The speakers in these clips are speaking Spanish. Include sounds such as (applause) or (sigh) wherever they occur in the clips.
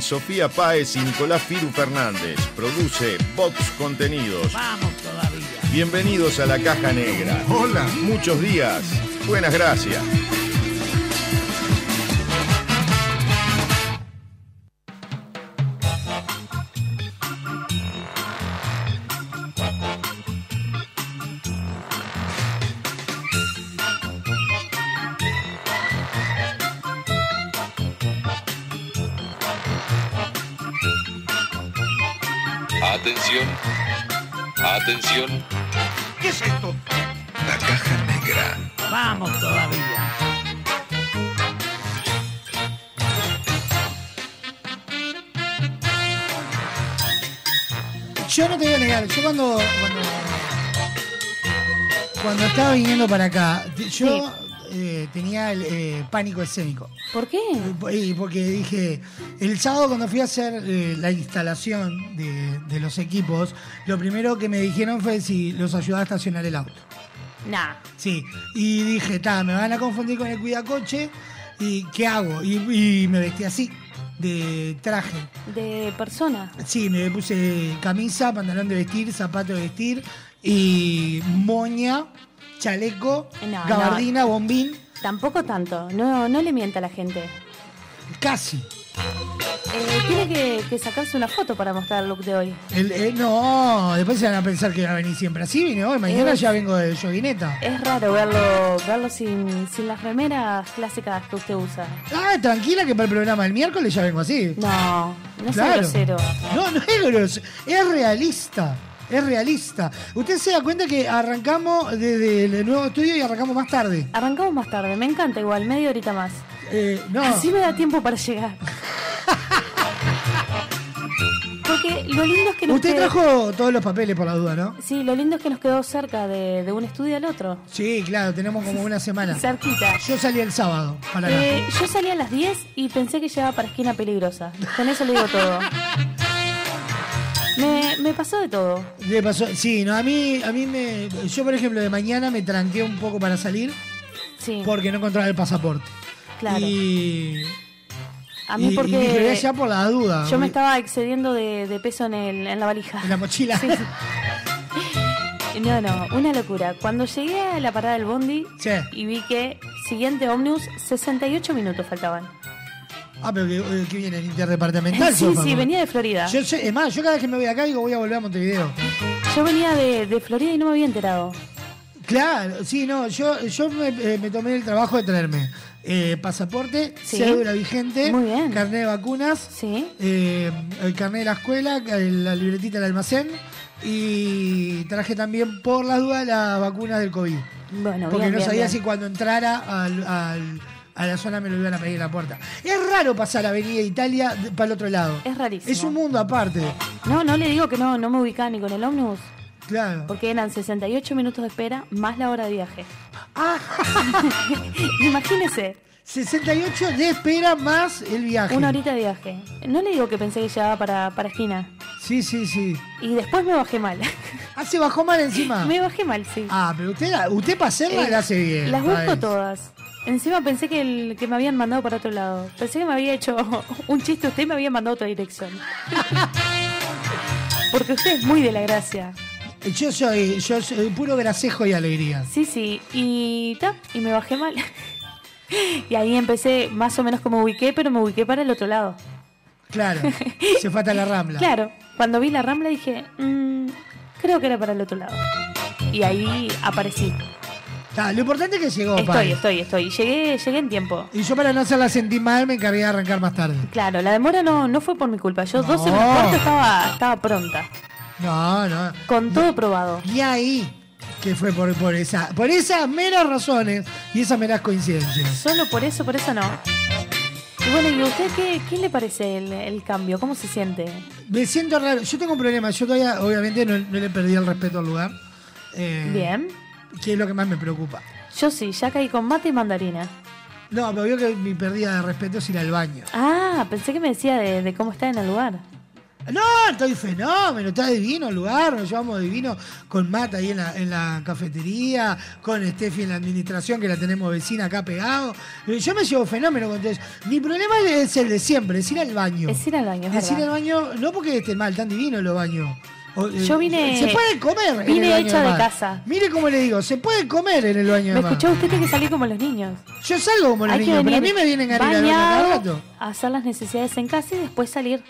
Sofía Páez y Nicolás Firu Fernández. Produce Vox Contenidos. Vamos todavía. Bienvenidos a la caja negra. Hola. Muchos días. Buenas gracias. Atención. ¿Qué es esto? La caja negra. Vamos todavía. Yo no te voy a negar, yo cuando, cuando, cuando estaba viniendo para acá, yo eh, tenía el eh, pánico escénico. ¿Por qué? Y porque dije, el sábado cuando fui a hacer eh, la instalación de, de los equipos, lo primero que me dijeron fue si los ayudaba a estacionar el auto. Nah. Sí, y dije, ta, me van a confundir con el cuidacoche, ¿y qué hago? Y, y me vestí así, de traje. De persona. Sí, me puse camisa, pantalón de vestir, zapato de vestir y moña, chaleco, No, gabardina, bombín, Tampoco tanto. No, no le mienta a la gente. casi. Eh, tiene que, que sacarse una foto para mostrar el look de hoy. El- eh, no, después se van a pensar que va a venir siempre así, vine hoy, mañana ya vengo de joguineta. Es raro verlo, verlo sin, sin las remeras clásicas que usted usa. Ah, tranquila que para el programa del miércoles ya vengo así. No, No sea grosero. No, no es grosero. Es realista. Es realista. Usted se da cuenta que arrancamos desde el nuevo estudio y arrancamos más tarde. Arrancamos más tarde, me encanta igual, media horita más. Eh, no. Así me da tiempo para llegar. Porque lo lindo es que nos Usted quedó- trajo todos los papeles por la duda, ¿no? Sí, lo lindo es que nos quedó cerca de, de un estudio al otro. Sí, claro, tenemos como una semana. Cerquita. Yo salí el sábado para. Eh, yo salí a las 10 y pensé que llegaba para esquina peligrosa. Con eso le digo todo. (laughs) Me, me pasó de todo. Le pasó, sí, no, a mí, a mí me. Yo, por ejemplo, de mañana me tranqué un poco para salir Sí, porque no encontraba el pasaporte. claro. Y. a mí y- porque y dije, voy allá por la duda. yo me estaba excediendo de, de peso en, el, en la valija. En la mochila. Sí. (laughs) No, no, una locura. Cuando llegué a la parada del bondi Sí. y vi que siguiente ómnibus, 68 minutos faltaban. Ah, pero que, eh, que viene interdepartamental. Sí, sí, venía de Florida. Yo sé, es más, yo cada vez que me voy acá digo voy a volver a Montevideo. Yo venía de, de Florida y no me había enterado. Claro, sí, no, yo, yo me, eh, me tomé el trabajo de traerme eh, pasaporte, Sí. cédula vigente, carnet de vacunas, Sí. eh, el carnet de la escuela, la libretita del almacén y traje también por las dudas las vacunas del COVID. Bueno, Porque bien, no bien, sabía bien. si cuando entrara al- al- a la zona me lo iban a pedir en la puerta. Es raro pasar Avenida Italia para el otro lado. Es rarísimo. Es un mundo aparte. No, no le digo que no, no me ubicaba ni con el ómnibus, Claro. porque eran 68 minutos de espera más la hora de viaje. Ah, (laughs) Imagínese, 68 de espera más el viaje. una horita de viaje. No le digo que pensé que llegaba para, para esquina. Sí, sí, sí. Y después me bajé mal. Ah, se bajó mal encima. (laughs) me bajé mal, sí. Ah, pero usted, usted para hacerla Eh, la hace bien. Las busco todas. Encima pensé que, el, que me habían mandado para otro lado. Pensé que me había hecho (laughs) un chiste usted y me había mandado a otra dirección. (laughs) Porque usted es muy de la gracia. Yo soy, yo soy puro gracejo y alegría. Sí, sí. Y, ta, y me bajé mal. (laughs) y ahí empecé más o menos como ubiqué, pero me ubiqué para el otro lado. Claro. se fue hasta la rambla. Claro. Cuando vi la rambla dije, "Mm, creo que era para el otro lado. Y ahí aparecí. Lo importante es que llegó, Estoy, estoy, estoy. Llegué, llegué en tiempo. Y yo para no hacerla sentir mal me encargué de arrancar más tarde. Claro, la demora no, no fue por mi culpa. Yo 12 No. menos cuarto estaba, estaba pronta. No, no. Con todo probado. Y ahí que fue por, por esa, por esas meras razones y esas meras coincidencias. Solo por eso, por eso no. Y bueno, ¿y a usted qué, qué le parece el, el cambio? ¿Cómo se siente? Me siento raro. Yo tengo un problema. Yo todavía, obviamente, no, no le perdí el respeto al lugar. Eh, Bien. Que es lo que más me preocupa. Yo sí, ya caí con mate y mandarina. No, pero veo que mi pérdida de respeto es ir al baño. Ah, pensé que me decía de, de cómo está en el lugar. No, estoy fenómeno, está divino el lugar, nos llevamos divino con Mata ahí en la, en la cafetería, con Steffi en la administración que la tenemos vecina acá pegado. Eh, Yo me llevo fenómeno con eso. Mi problema es el de siempre, es ir al baño. Es ir al baño, es Es ir al baño, no porque esté mal, tan divino los baños. O, eh, Yo vine- Se puede comer. en vine el baño hecha de casa. Mire cómo le digo, se puede comer en el baño Me de escuchó usted tiene que salir como los niños. Yo salgo como los Hay niños, pero a mí me vienen a cada rato. hacer las necesidades en casa y después salir.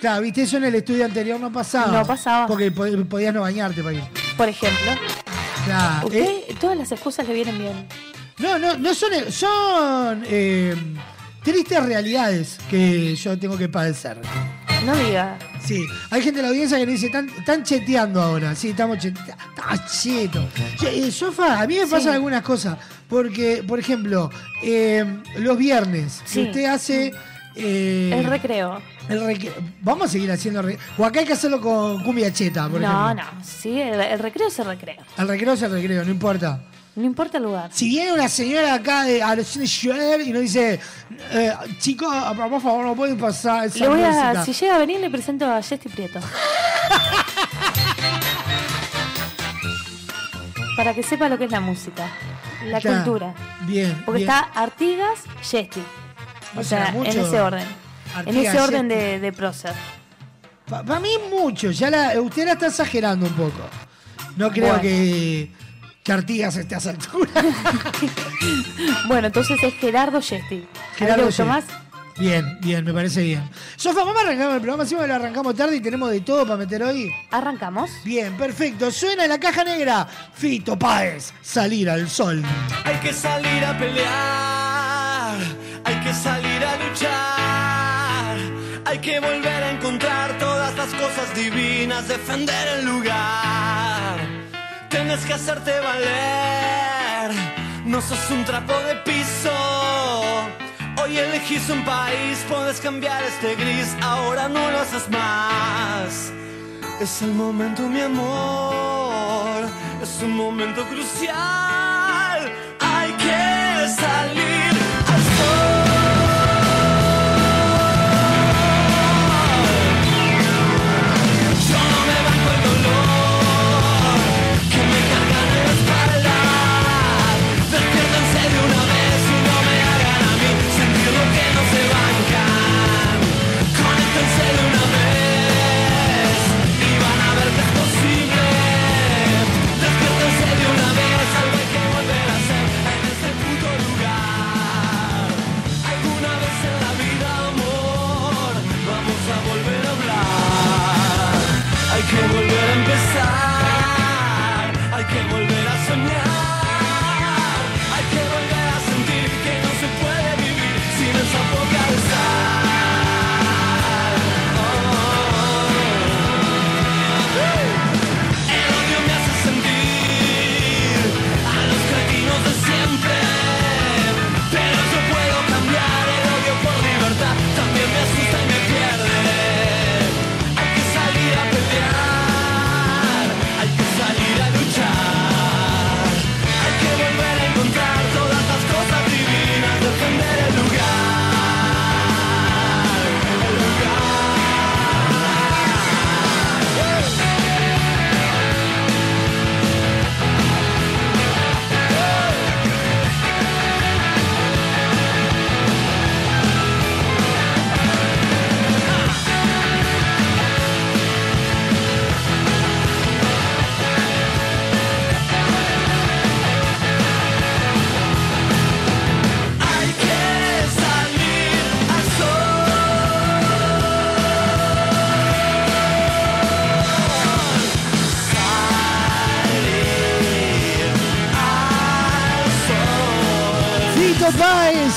Claro, viste, eso en el estudio anterior no pasaba. No pasaba. Porque po- podías no bañarte para ir. Por ejemplo, Claro. usted, eh, todas las excusas le vienen bien. no, no, no son, son eh, tristes realidades que yo tengo que padecer. No diga. Sí, hay gente de la audiencia que me dice, están, están cheteando ahora. Sí, estamos cheteando. Está cheto. Che, eh, Sofa, a mí me pasan Sí. algunas cosas. Porque, por ejemplo, eh, los viernes, si Sí. usted hace... eh, El recreo. el recre- Vamos a seguir haciendo... re- O acá hay que hacerlo con cumbia cheta, por No, ejemplo. no. Sí, el, el recreo es el recreo. El recreo es el recreo, no importa. No importa el lugar. Si viene una señora acá de a los Schwer y nos dice, eh, chicos, por favor, no pueden pasar esa Le voy música. a, si llega a venir, le presento a Jesti Prieto. (laughs) Para que sepa lo que es la música, la cultura. Bien. Porque bien. está Artigas, Jesti. O O sea, sea, mucho en ese orden. en ese orden Yesti. de, de prócer. Para mí mucho, ya la, usted la está exagerando un poco. No creo Bueno. que, que Artigas esté a esa altura. (laughs) Bueno, entonces es Gerardo Jesti. ¿A usted Gerardo Yesti. más? Bien, bien, me parece bien. Sofa, vamos a arrancar el programa, siempre lo arrancamos tarde y tenemos de todo para meter hoy. Arrancamos. Bien, perfecto. Suena en la caja negra. Fito Páez, salir al sol. Hay que salir a pelear, hay que salir a luchar, Hay que volver a encontrar todas las cosas divinas, defender el lugar. Tienes que hacerte valer, no sos un trapo de piso. Hoy elegís un país, puedes cambiar este gris, ahora no lo haces más. Es el momento, mi amor, es un momento crucial.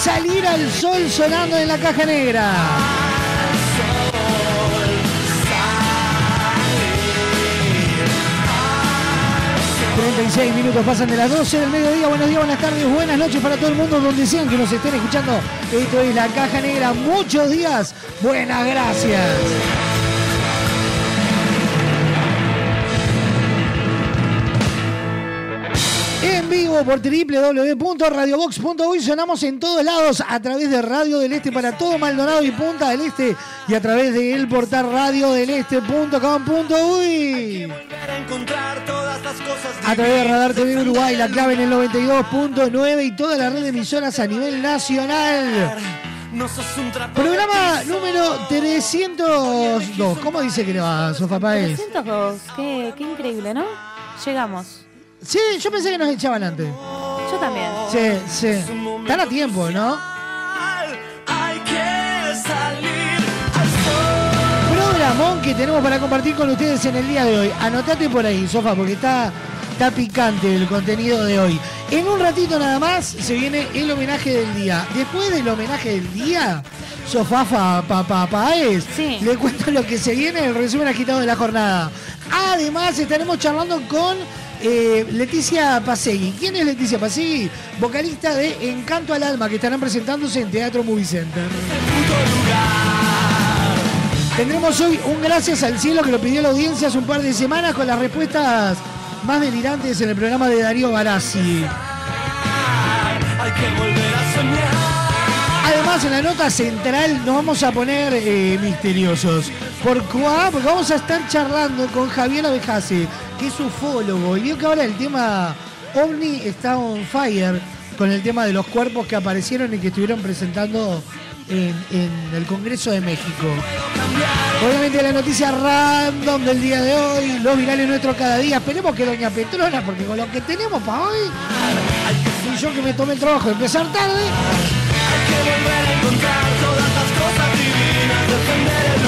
Salir al sol sonando en la caja negra. 36 minutos pasan de las 12 del mediodía. Buenos días, buenas tardes, buenas noches para todo el mundo donde sean que nos estén escuchando. Esto es la caja negra. Muchos días. Buenas gracias. Vivo por www.radiobox.uy sonamos en todos lados a través de Radio del Este para todo Maldonado y Punta del Este y a través del portal radiodeleste.com.uy. A través de. Radar TV Uruguay, la clave en el 92.9 y toda la red de emisoras a nivel nacional. De Programa número 302. ¿Cómo dice que le va, Sofá Páez? 302. Qué, qué increíble, ¿no? Llegamos. Sí, yo pensé que nos echaban antes. Yo también. Sí, sí. Están a tiempo, ¿no? Hay que salir al sol. Programón que tenemos para compartir con ustedes en el día de hoy. Anotate por ahí, Sofá, porque está, está picante el contenido de hoy. En un ratito nada más se viene el homenaje del día. Después del homenaje del día, Sofá fa, pa, Sí. le cuento lo que se viene, el resumen agitado de la jornada. Además, estaremos charlando con eh, Leticia Pasegui. ¿Quién es Leticia Pasegui? Vocalista de Encanto al Alma, que estarán presentándose en Teatro Movie Center. Tendremos hoy un gracias al cielo que lo pidió la audiencia hace un par de semanas con las respuestas más delirantes en el programa de Darío Barassi. Además, en la nota central nos vamos a poner eh, misteriosos. ¿Por qué? Porque vamos a estar charlando con Javier Abejase, que es ufólogo. Y vio que ahora el tema OVNI está on fire con el tema de los cuerpos que aparecieron y que estuvieron presentando en, el Congreso de México. Obviamente la noticia random del día de hoy, los virales nuestros cada día. Esperemos que Doña Petrona, porque con lo que tenemos para hoy, y yo que me tomé el trabajo de empezar tarde, Hay que volver a encontrar todas las cosas divinas.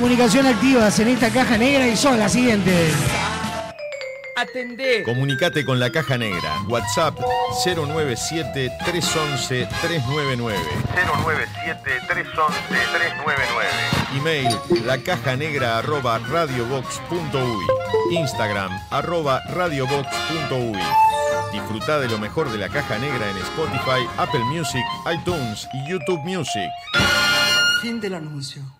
Comunicación activas en esta caja negra y son las siguientes. Atendé. Comunicate con la caja negra. WhatsApp 097-311-399. 097-311-399. Email lacajanegra arroba radiobox.uy. Instagram arroba radiobox.uy. Disfruta de lo mejor de la caja negra en Spotify, Apple Music, iTunes y YouTube Music. Fin del anuncio.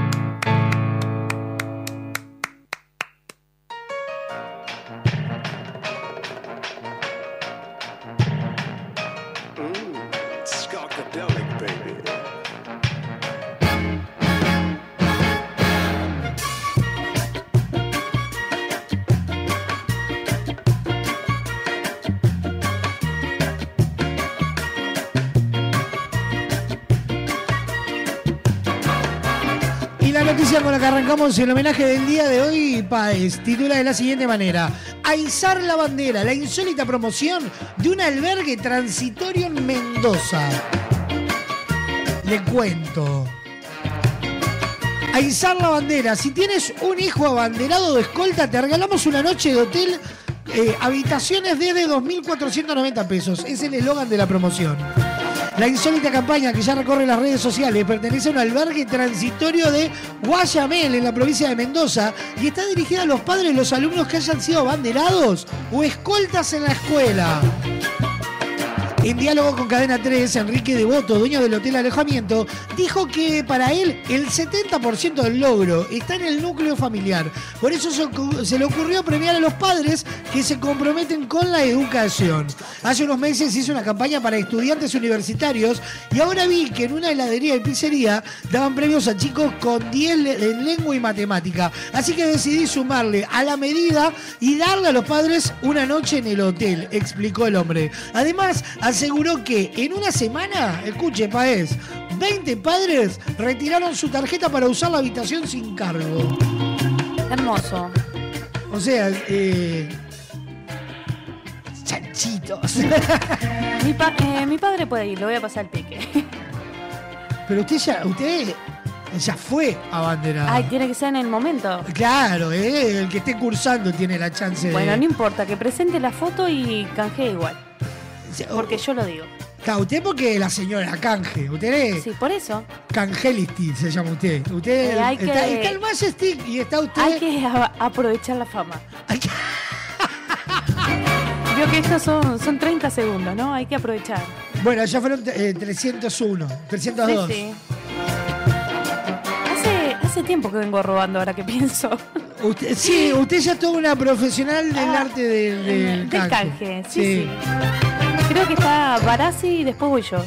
El homenaje del día de hoy, Paez, titula de la siguiente manera. A izar la bandera, la insólita promoción de un albergue transitorio en Mendoza. Le cuento. A izar la bandera. Si tienes un hijo abanderado de escolta, te regalamos una noche de hotel, eh, habitaciones desde 2.490 pesos. Es el eslogan de la promoción. La insólita campaña que ya recorre las redes sociales pertenece a un albergue transitorio de Guayamel en la provincia de Mendoza y está dirigida a los padres de los alumnos que hayan sido abanderados o escoltas en la escuela. En diálogo con Cadena 3, Enrique Devoto, dueño del Hotel Alojamiento, dijo que para él el 70% del logro está en el núcleo familiar. Por eso se, le ocurrió premiar a los padres que se comprometen con la educación. Hace unos meses hizo una campaña para estudiantes universitarios y ahora vi que en una heladería y pizzería daban premios a chicos con 10 le- en lengua y matemática. Así que decidí sumarle a la medida y darle a los padres una noche en el hotel, explicó el hombre. Además, aseguró que en una semana, escuche, Paez, 20 padres retiraron su tarjeta para usar la habitación sin cargo. Hermoso. O sea, eh. Chanchitos. (laughs) Mi, pa- eh, mi padre puede ir, le voy a pasar el pique. (laughs) Pero usted ya, usted ya fue abanderado. Ay, tiene que ser en el momento. Claro, eh, el que esté cursando tiene la chance de. Bueno, no importa, que presente la foto y canjee igual. Porque yo lo digo. Claro, usted porque la señora canje. Usted es Sí, por eso. Cangelisti, se llama usted. Usted Eh, hay está, que- está el Majestic y está usted. Hay que aprovechar la fama. Hay que- (laughs) Vio que estos son, son 30 segundos, ¿no? Hay que aprovechar. Bueno, ya fueron eh, 301, 302. Sí, sí. Hace, hace tiempo que vengo robando, ahora que pienso. (laughs) Usted, sí, usted ya es toda una profesional del Ah, arte del, del Del canje, sí, sí. Creo que está Barassi y después voy yo.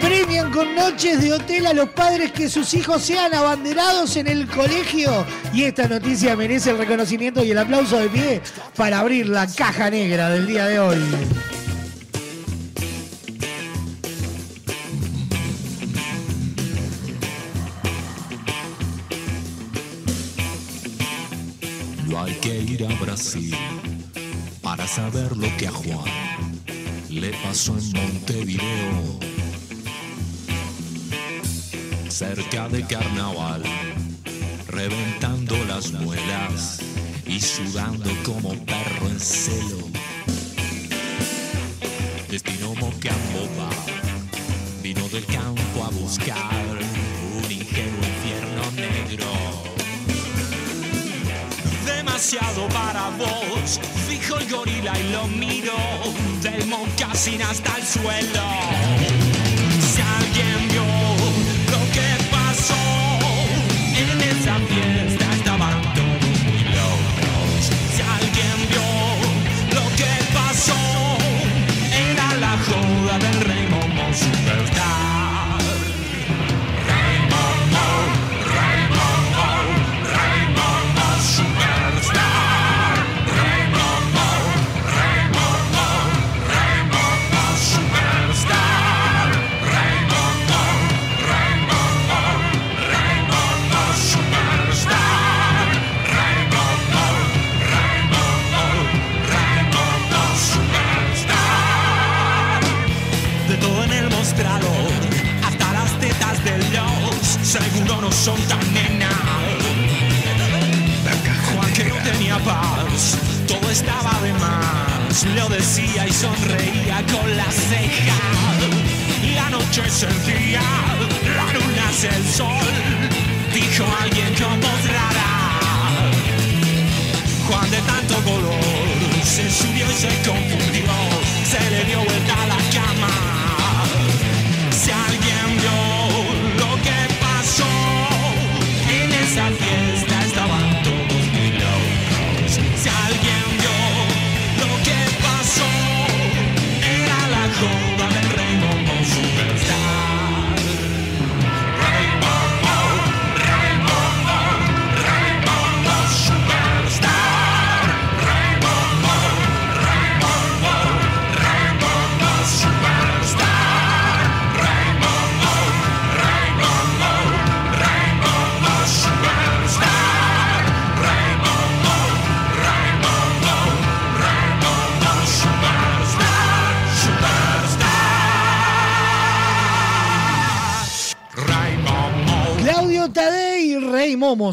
Premian con noches de hotel a los padres que sus hijos sean abanderados en el colegio. Y esta noticia merece el reconocimiento y el aplauso de pie para abrir la caja negra del día de hoy. Hay que ir a Brasil para saber lo que a Juan le pasó en Montevideo. Cerca de carnaval, reventando las muelas y sudando como perro en celo. Destino Mocamboba, vino del campo a buscar un ingenuo infierno negro para vos. Fijo el gorila y lo miro del mocasín hasta el suelo. Si alguien vio lo que pasó en esa fiesta,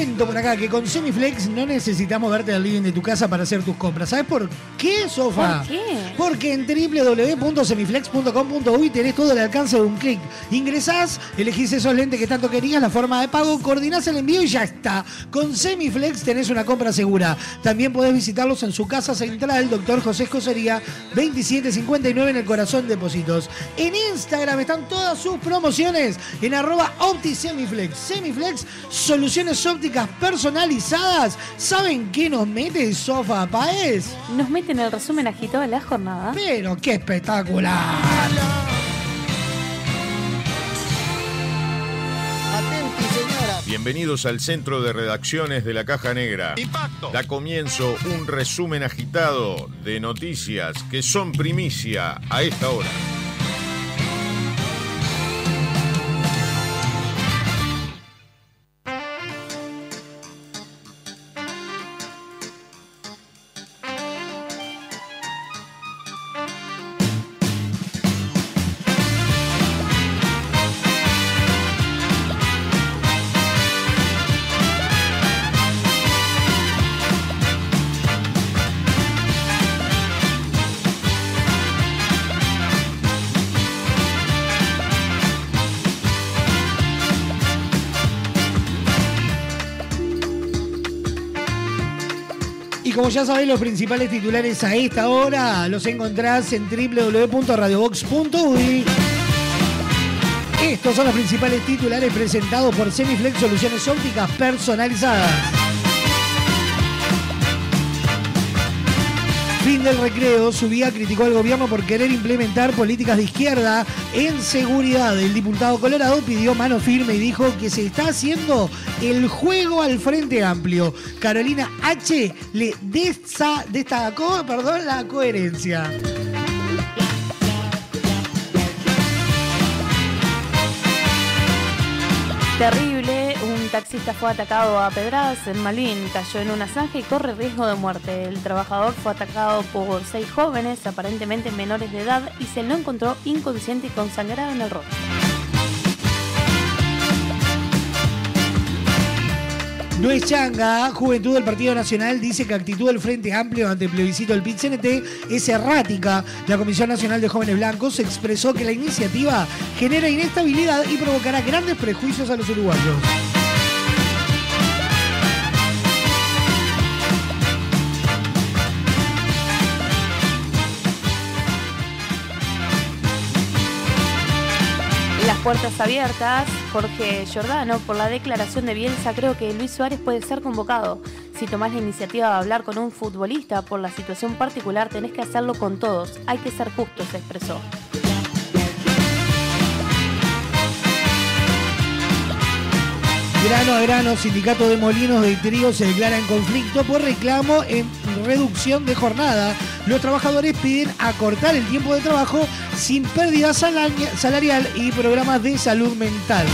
Cuento por acá que con Semiflex no necesitamos verte al living de tu casa para hacer tus compras. ¿Sabes por qué, Sofa? ¿Por qué? Porque en www.semiflex.com.uy tenés todo al alcance de un clic. Ingresás, elegís esos lentes que tanto querías, la forma de pago, coordinás el envío y ya está. Con Semiflex tenés una compra segura. También podés visitarlos en su casa central, Doctor José Escocería, 2759 en el corazón Depósitos. En Instagram están todas sus promociones en arroba OptiSemiflex. Semiflex, soluciones ópticas personalizadas. ¿Saben qué nos mete Sofa Paez? Nos meten el resumen agitado de la jornada. Pero qué espectacular. Bienvenidos al centro de redacciones de la Caja Negra. Da comienzo un resumen agitado de noticias que son primicia a esta hora. Ya sabéis, los principales titulares a esta hora los encontrás en www.radiobox.uy. Estos son los principales titulares presentados por Semiflex Soluciones Ópticas Personalizadas. Fin del recreo, Subía criticó al gobierno por querer implementar políticas de izquierda en seguridad. El diputado Colorado pidió mano firme y dijo que se está haciendo el juego al Frente Amplio. Carolina H. le destacó perdón, la coherencia. Terrible, un taxista fue atacado a pedradas en Malvin, cayó en una zanja y corre riesgo de muerte. El trabajador fue atacado por seis jóvenes, aparentemente menores de edad, y se lo encontró inconsciente y consangrado en el rostro. No es changa, Juventud del Partido Nacional dice que actitud del Frente Amplio ante el plebiscito del PIT-CNT es errática. La Comisión Nacional de Jóvenes Blancos expresó que la iniciativa genera inestabilidad y provocará grandes prejuicios a los uruguayos. Puertas abiertas, Jorge Giordano, por la declaración de Bielsa, creo que Luis Suárez puede ser convocado. Si tomás la iniciativa de hablar con un futbolista por la situación particular, tenés que hacerlo con todos. Hay que ser justo, se expresó. Grano a grano, sindicato de molinos de trigo se declara en conflicto por reclamo en reducción de jornada. Los trabajadores piden acortar el tiempo de trabajo sin pérdida salaria- salarial y programas de salud mental.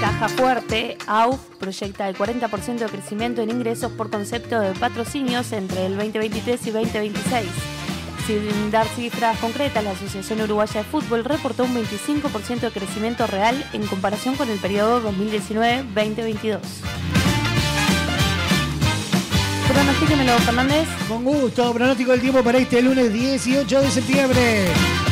Caja Fuerte, AUF, proyecta el 40% de crecimiento en ingresos por concepto de patrocinios entre el 2023 y 2026. Sin dar cifras concretas, la Asociación Uruguaya de Fútbol reportó un 25% de crecimiento real en comparación con el periodo 2019-2022. Pronostíquemelo, Fernández. Con gusto, pronóstico del tiempo para este lunes 18 de septiembre.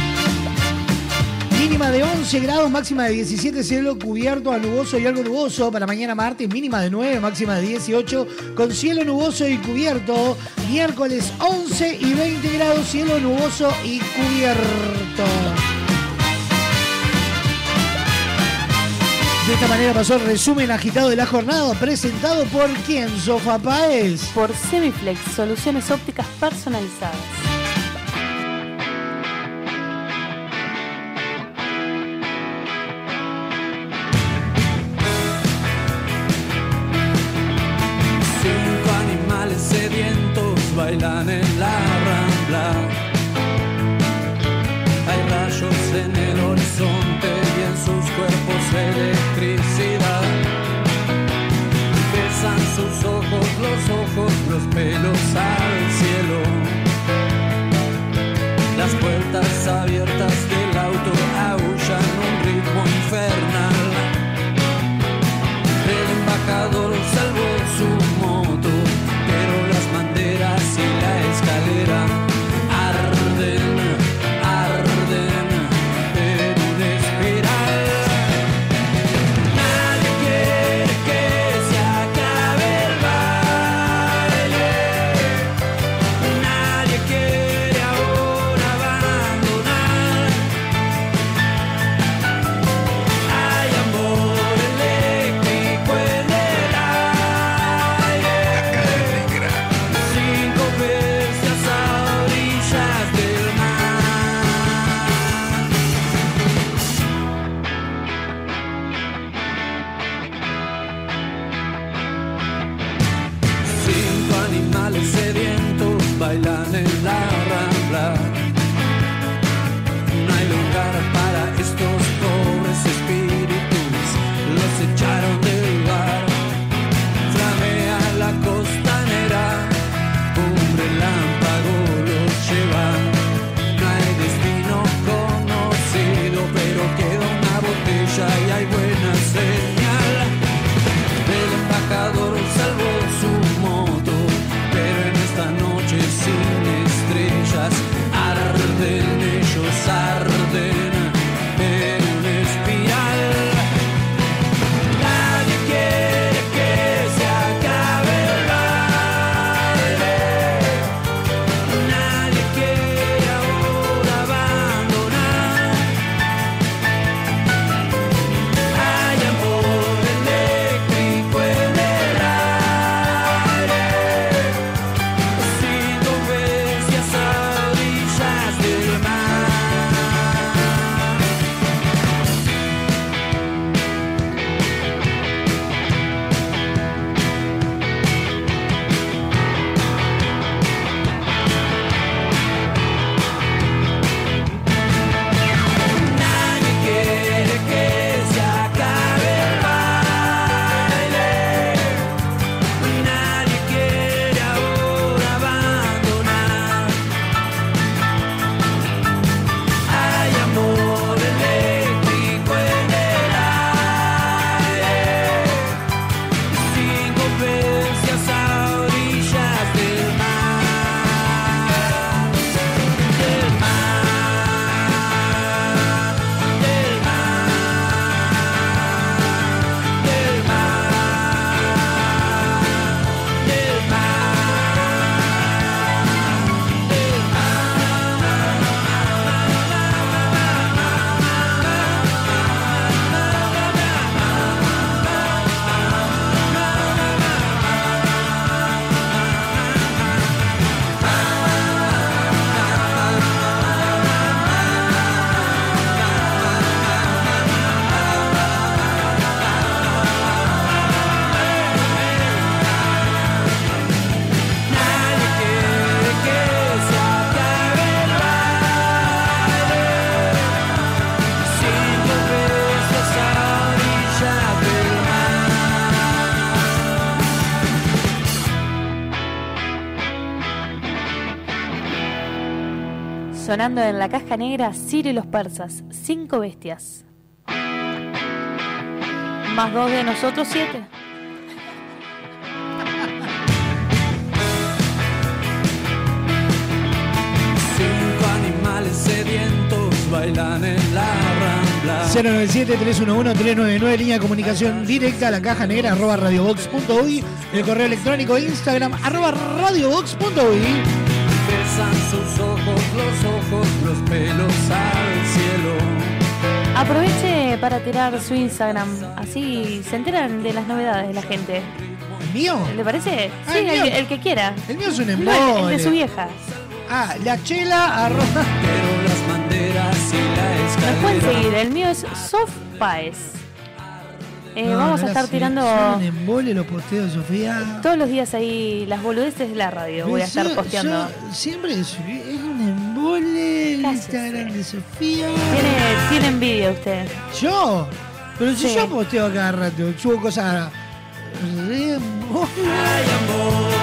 Mínima de 11 grados, máxima de 17, cielo cubierto a nuboso y algo nuboso. Para mañana martes, mínima de 9, máxima de 18, con cielo nuboso y cubierto. Miércoles 11 y 20 grados, cielo nuboso y cubierto. De esta manera pasó el resumen agitado de la jornada, presentado por quién, Sofa Paez. Por Semiflex, soluciones ópticas personalizadas. Sonando en la caja negra, Ciro y los persas, cinco bestias. Más dos de nosotros, siete. Cinco animales sedientos bailan en la rambla. 097-311-399, línea de comunicación directa a la caja negra, arroba radiobox.uy, el correo electrónico Instagram, arroba radiobox.uy. Besan sus ojos, los ojos, los pelos al cielo. Aproveche para tirar su Instagram, así se enteran de las novedades de la gente. ¿El mío? ¿Le parece? Ah, Sí, el el, mío. el que quiera. El mío es un No, el- embole. el de su vieja. Ah, la chela, arroba... Pero las banderas y la Nos pueden escalera. seguir, el mío es Sof Paez. Eh, No, vamos no a estar tirando Son un embole los posteos, Sofía. todos los días ahí las boludeces de la radio. Voy a estar Yo- posteando. yo siempre es un embole el Instagram de Sofía. Tiene, tiene envidia usted. ¿Yo? Pero si Sí. yo posteo cada rato, subo cosas re embole. Hay amor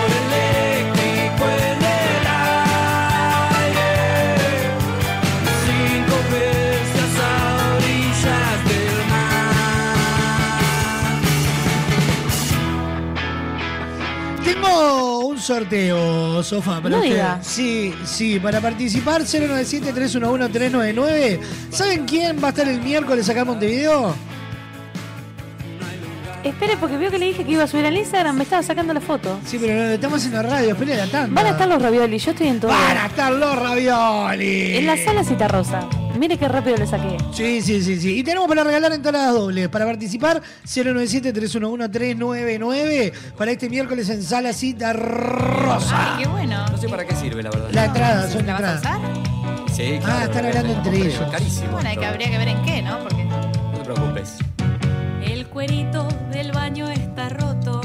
sorteo, Sofa, para No usted. diga. Sí, sí, para participar 097-311-399. ¿Saben quién va a estar el miércoles acá en Montevideo? Espere, porque vio que le dije que iba a subir al Instagram, me estaba sacando la foto. Sí, pero no, estamos en la radio, espere la tanda. Van a estar los ravioli, yo estoy en todo. Van a estar los ravioli. En la sala Cita Rosa. Mire qué rápido le saqué. Sí, sí, sí, sí. Y tenemos para regalar entradas dobles. Para participar, 097-311-399 para este miércoles en Sala Cita Rosa. Ay, qué bueno. No sé para qué sirve, la verdad. La entrada, son ¿La vas a entradas. usar? Sí, claro. Ah, están hablando entre ellos. Carísimo. Bueno, hay que, todo. habría que ver en qué, ¿no? Porque No te preocupes. El cuerito del baño está roto.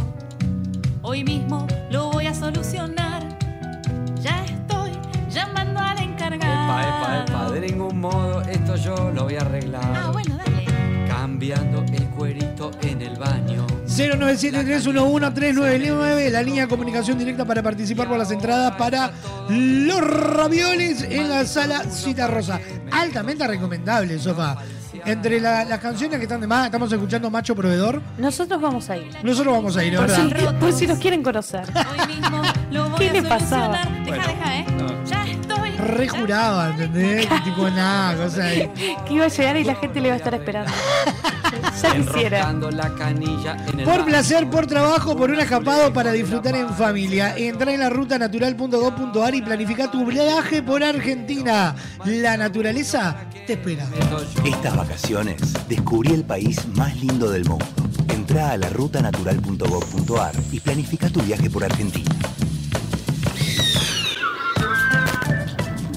Hoy mismo lo voy a solucionar. Encargado. Epa, epa, epa. De ningún modo, esto yo lo voy a arreglar. Ah, bueno, dale. Cambiando el cuerito en el baño. 097-311-399, la línea de comunicación directa para participar por las entradas para los ravioles en la Sala Cita Rosa. Altamente recomendable, Sofa. Entre la- las canciones que están de más, estamos escuchando Macho Proveedor. Nosotros vamos a ir. Nosotros vamos a ir, Por si, ¿verdad? por si nos quieren conocer. Hoy mismo lo voy ¿Qué a le pasaba? solucionar. Deja, deja, ¿eh? Ya estoy. Re juraba, ¿entendés? tipo nada, cosa ahí. (laughs) Que iba a llegar y la gente le iba a estar esperando. (laughs) ya quisiera. Por placer, por trabajo, por un escapado para disfrutar en familia. Entra en la ruta natural.gov.ar y planifica tu viaje por Argentina. La naturaleza te espera. Estas vacaciones descubrí el país más lindo del mundo. Entra a la rutanatural.gov.ar y planifica tu viaje por Argentina.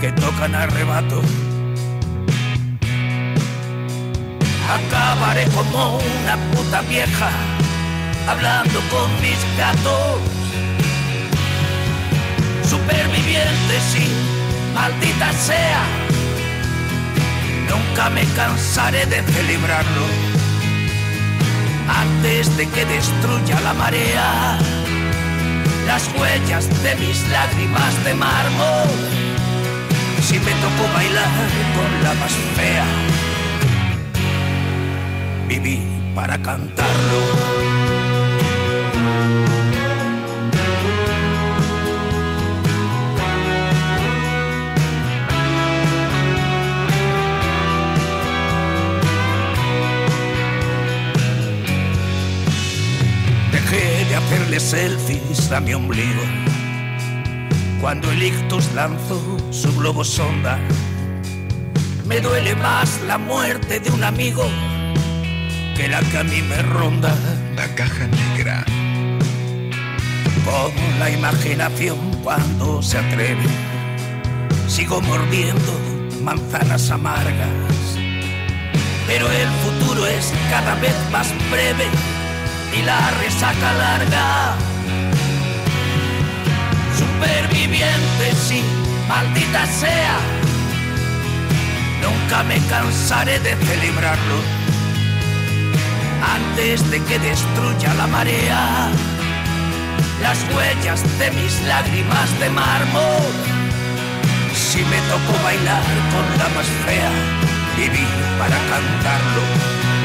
que tocan arrebato. Acabaré como una puta vieja hablando con mis gatos. Superviviente, sí, maldita sea. Nunca me cansaré de celebrarlo antes de que destruya la marea las huellas de mis lágrimas de mármol si me tocó bailar con la más fea. Viví para cantarlo. Dejé de hacerle selfies a mi ombligo cuando el ictus lanzó su globo sonda, me duele más la muerte de un amigo que la que a mí me ronda. La caja negra. Con la imaginación cuando se atreve, sigo mordiendo manzanas amargas. Pero el futuro es cada vez más breve y la resaca larga. Superviviente, sí, maldita sea. Nunca me cansaré de celebrarlo antes de que destruya la marea las huellas de mis lágrimas de mármol. Si me tocó bailar con la más fea, viví para cantarlo.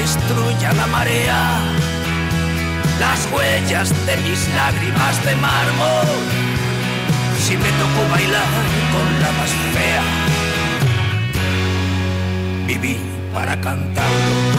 Destruya la marea las huellas de mis lágrimas de mármol. Si me tocó bailar con la más fea, viví para cantarlo.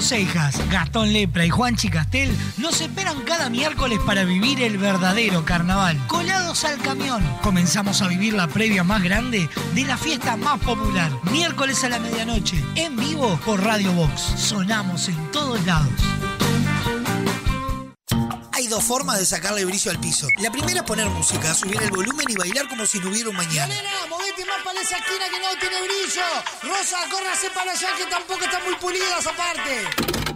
Cejas, Gastón Lepra y Juan Chicastel nos esperan cada miércoles para vivir el verdadero carnaval. Colados al camión. Comenzamos a vivir la previa más grande de la fiesta más popular. Miércoles a la medianoche, en vivo por Radio Box. Sonamos en todos lados. Hay dos formas de sacarle brillo al piso. La primera es poner música, subir el volumen y bailar como si no hubiera un mañana. Nena, movete más para esa esquina que no tiene brillo. Rosa, córrase para allá que tampoco están muy pulidas aparte.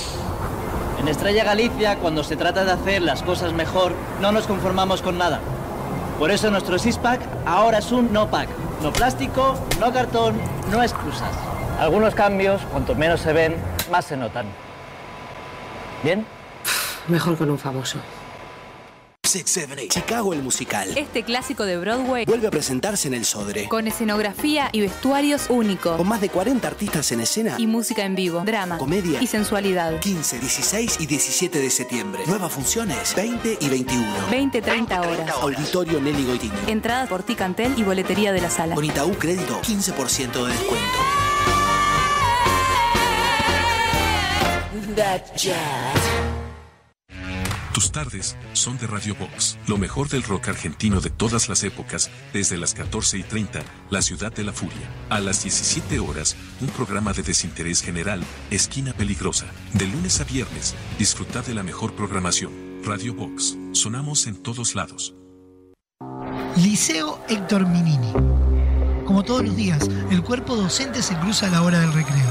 En Estrella Galicia, cuando se trata de hacer las cosas mejor, no nos conformamos con nada. Por eso nuestro six-pack ahora es un no-pack. No plástico, no cartón, no excusas. Algunos cambios, cuanto menos se ven, más se notan. ¿Bien? Mejor con un famoso. Chicago el musical. Este clásico de Broadway Vuelve a presentarse en el Sodre. con escenografía y vestuarios únicos. Con más de 40 artistas en escena. Y música en vivo, drama, Comedia. y sensualidad. 15, 16 y 17 de septiembre. Nuevas funciones 20 y 21. 20-30 horas. Auditorio Nelly Goitini. Entradas por Ticantel y boletería de la sala. Con Itaú Crédito, 15% de descuento. Tardes son de Radio Box, lo mejor del rock argentino de todas las épocas, desde las 14 y 30, La Ciudad de la Furia. A las 17 horas, un programa de desinterés general, Esquina Peligrosa. De lunes a viernes, disfruta de la mejor programación. Radio Box, sonamos en todos lados. Liceo Héctor Minini. Como todos los días, el cuerpo docente se cruza a la hora del recreo.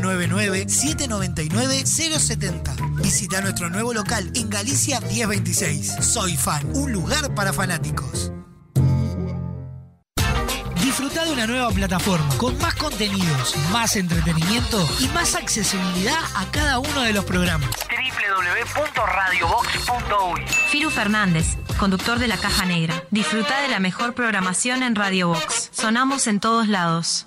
099-799-070. Visita nuestro nuevo local en Galicia 1026. Soy Fan, un lugar para fanáticos. Disfruta de una nueva plataforma con más contenidos, más entretenimiento y más accesibilidad a cada uno de los programas. www.radiobox.uy Firu Fernández, conductor de La Caja Negra. Disfruta de la mejor programación en Radio Box. Sonamos en todos lados.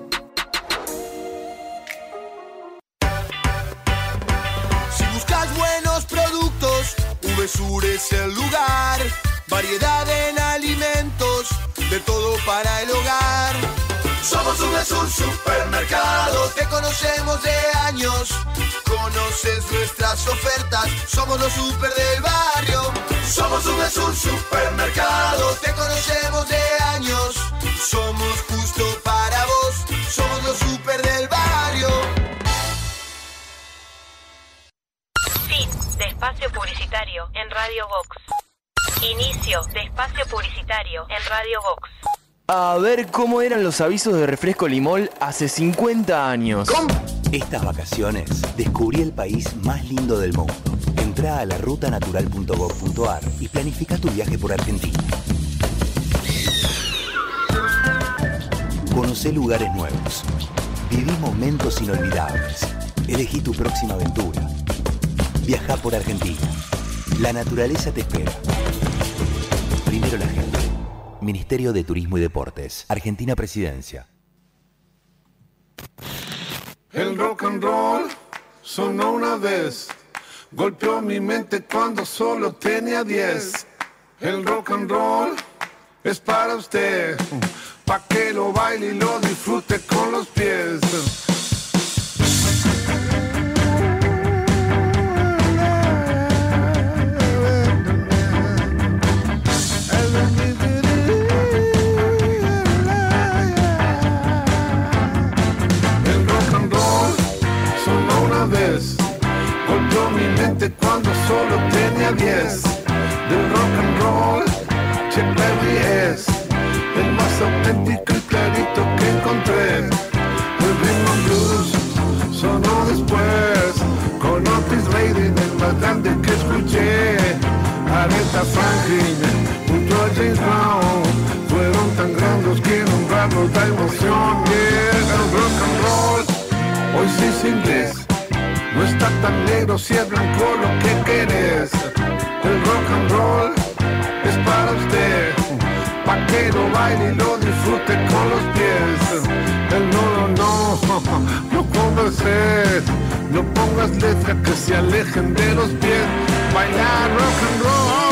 Productos, VSUR es el lugar. Variedad en alimentos, de todo para el hogar. Somos VSUR Supermercado, te conocemos de años. Conoces nuestras ofertas, somos los super del barrio. Somos VSUR Supermercado, te conocemos Inicio de espacio publicitario en Radio Box. A ver cómo eran los avisos de refresco limol hace 50 años. Estas vacaciones descubrí el país más lindo del mundo. Entra a la rutanatural.gov.ar y planifica tu viaje por Argentina. Conoce lugares nuevos. Viví momentos inolvidables. Elegí tu próxima aventura. Viaja por Argentina. La naturaleza te espera. Primero la gente. Ministerio de Turismo y Deportes. Argentina Presidencia. El rock and roll sonó una vez, golpeó mi mente cuando solo tenía 10. El rock and roll es para usted, pa' que lo baile y lo disfrute con los pies. Mente cuando solo tenía 10. Del rock and roll, Chuck Berry es el más auténtico y clarito que encontré. El and blues sonó después, con Otis Redding, el más grande que escuché. Aretha Franklin, está tan negro si es blanco lo que querés. El rock and roll es para usted, pa' que lo baile y lo disfrute con los pies. El no, no, no, (laughs) no sed, no pongas letras que se alejen de los pies. Bailar rock and roll.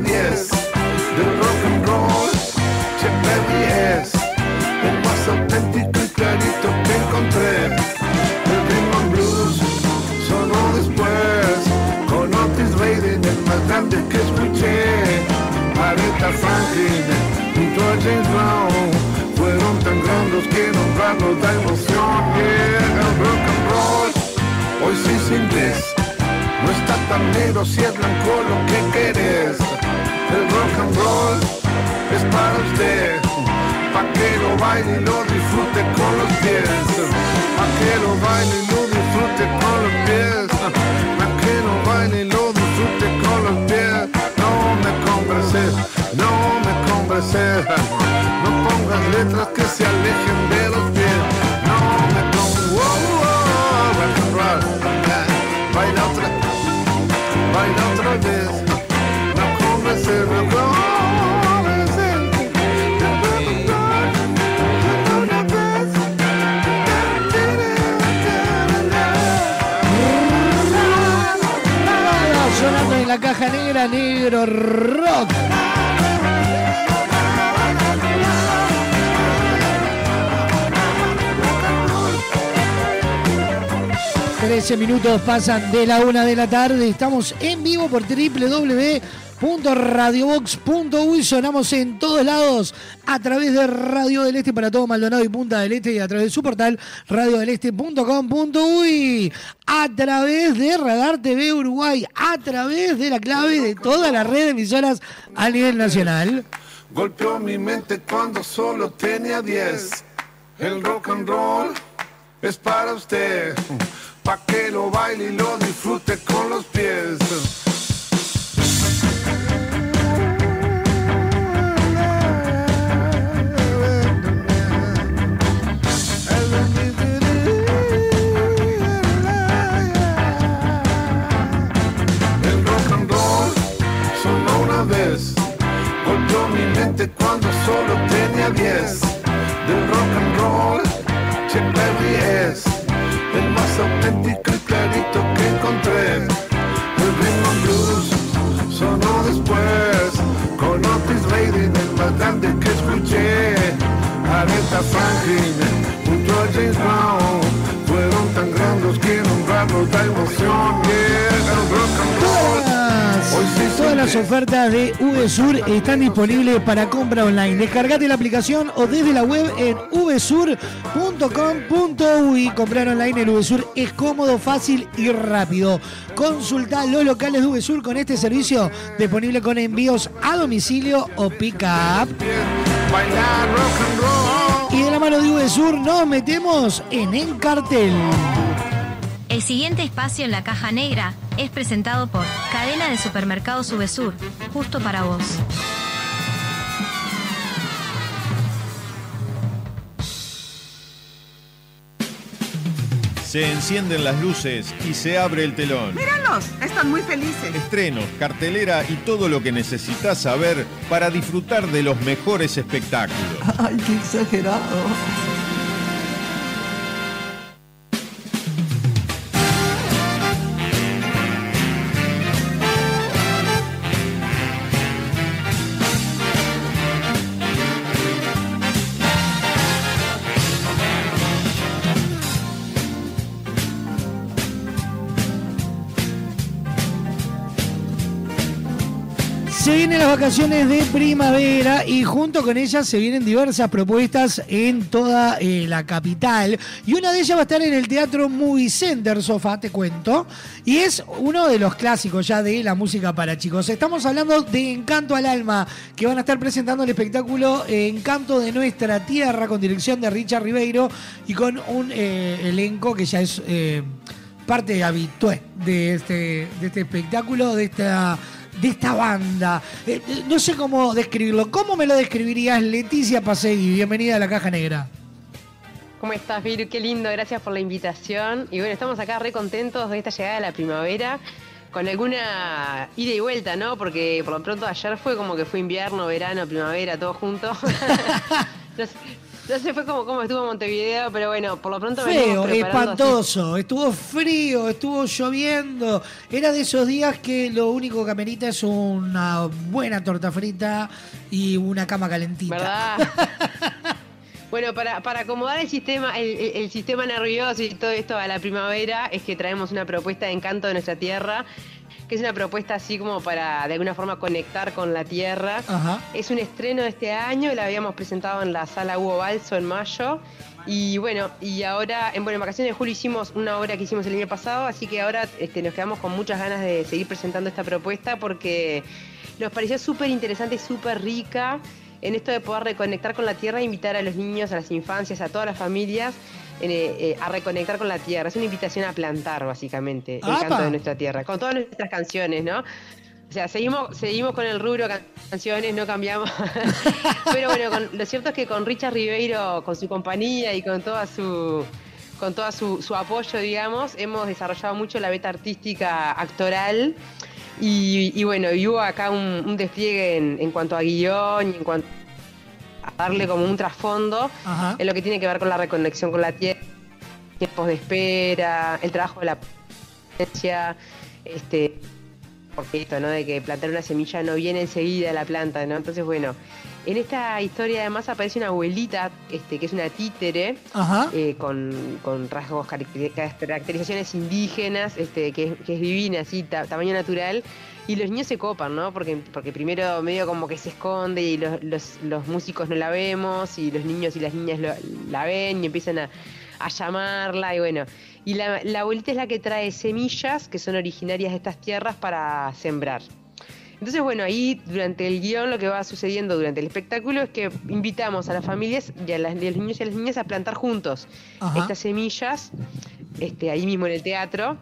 Tenía 10. Del rock and roll, Chuck Berry es el más auténtico y clarito que encontré. El and blues sonó después, con Otis Redding el más grande que escuché. Aretha Franklin junto a James Brown fueron tan grandes que nombrarlos da emoción. El rock and roll hoy sí es inglés. No está tan negro si es blanco lo que querés. El rock and roll es para usted. Pa' que lo baile y lo disfrute con los pies. Pa' que lo baile y lo disfrute con los pies. Pa' que lo baile y lo disfrute con los pies. No me conversé, no me conversé. No pongas letras que se alejen de los pies. No me rock and roll. Baila otra, baila otra vez. Sonando en la caja negra, negro rock. Trece minutos pasan de la una de la tarde. Estamos en vivo por www.radiobox.uy. Sonamos en todos lados a través de Radio del Este para todo Maldonado y Punta del Este y a través de su portal radiodeleste.com.uy. A través de Radar TV Uruguay. A través de la clave de toda la red de emisoras a nivel nacional. Golpeó mi mente cuando solo tenía 10. El rock and roll es para usted. Pa' que lo baile y lo disfrute con los pies. Mente cuando solo tenía 10. Del rock and roll, Chuck Berry es el más auténtico y clarito que encontré. El and blues sonó después, con Otis Redding el más grande que escuché. Aretha Franklin a James Brown fueron tan grandes que nombrarlos da emoción. Las ofertas de VSUR están disponibles para compra online. Descargate la aplicación o desde la web en vsur.com.uy. Comprar online en VSUR es cómodo, fácil y rápido. Consulta los locales de VSUR con este servicio disponible con envíos a domicilio o pick-up. Y de la mano de VSUR nos metemos en el cartel. El siguiente espacio en la caja negra es presentado por Cadena de Supermercados Subesur, justo para vos. Se encienden las luces y se abre el telón. Míralos, están muy felices. Estrenos, cartelera y todo lo que necesitas saber para disfrutar de los mejores espectáculos. Ay, qué exagerado. Vacaciones de primavera y junto con ellas se vienen diversas propuestas en toda eh, la capital. Y una de ellas va a estar en el Teatro Movie Center, Sofá, te cuento. Y es uno de los clásicos ya de la música para chicos. Estamos hablando de Encanto al Alma, que van a estar presentando el espectáculo Encanto de Nuestra Tierra con dirección de Richard Ribeiro y con un eh, elenco que ya es eh, parte habitual de este, de este espectáculo, de esta de esta banda. Eh, eh, no sé cómo describirlo. ¿Cómo me lo describirías, Leticia Pasegui? Bienvenida a la Caja Negra. ¿Cómo estás, Viru? Qué lindo, gracias por la invitación. Y bueno, estamos acá re contentos de esta llegada de la primavera, con alguna ida y vuelta, ¿no? Porque por lo pronto ayer fue como que fue invierno, verano, primavera, todo junto. (laughs) no sé, fue como, como estuvo Montevideo, pero bueno, por lo pronto Feo, así. espantoso. Estuvo frío, estuvo lloviendo. Era de esos días que lo único que amerita es una buena torta frita y una cama calentita. ¿Verdad? (laughs) Bueno, para, para acomodar el sistema, el, el- el sistema nervioso y todo esto a la primavera, es que traemos una propuesta de encanto de nuestra tierra, que es una propuesta así como para de alguna forma conectar con la tierra. Ajá. Es un estreno de este año, la habíamos presentado en la sala Hugo Balso en mayo. Y bueno, y ahora, en, bueno, en vacaciones de julio hicimos una obra que hicimos el año pasado, así que ahora este, nos quedamos con muchas ganas de seguir presentando esta propuesta porque nos pareció súper interesante y súper rica en esto de poder reconectar con la tierra e invitar a los niños, a las infancias, a todas las familias eh, eh, a reconectar con la tierra. Es una invitación a plantar, básicamente, el ¡Apa! canto de nuestra tierra, con todas nuestras canciones, ¿no? O sea, seguimos, seguimos con el rubro can- canciones, no cambiamos. (laughs) Pero bueno, con- lo cierto es que con Richard Ribeiro, con su compañía y con toda su con todo su, su apoyo, digamos, hemos desarrollado mucho la beta artística actoral y, y bueno, y hubo acá un, un despliegue en, en cuanto a guion y en cuanto a darle como un trasfondo Ajá. en lo que tiene que ver con la reconexión con la tierra, tiempos de espera, el trabajo de la paciencia, este, porque esto, ¿no? De que plantar una semilla no viene enseguida la planta, ¿no? Entonces, bueno, en esta historia además aparece una abuelita, este, que es una títere, eh, con, con rasgos, caracteri- caracterizaciones indígenas, este, que, es, que es divina, así, ta- tamaño natural. Y los niños se copan, ¿no? Porque, porque primero medio como que se esconde y los, los, los músicos no la vemos y los niños y las niñas lo- la ven y empiezan a, a llamarla y bueno. Y la, la abuelita es la que trae semillas que son originarias de estas tierras para sembrar. Entonces, bueno, ahí durante el guion lo que va sucediendo durante el espectáculo es que invitamos a las familias y a, las- y a los niños y a las niñas a plantar juntos Ajá. estas semillas, este, ahí mismo en el teatro.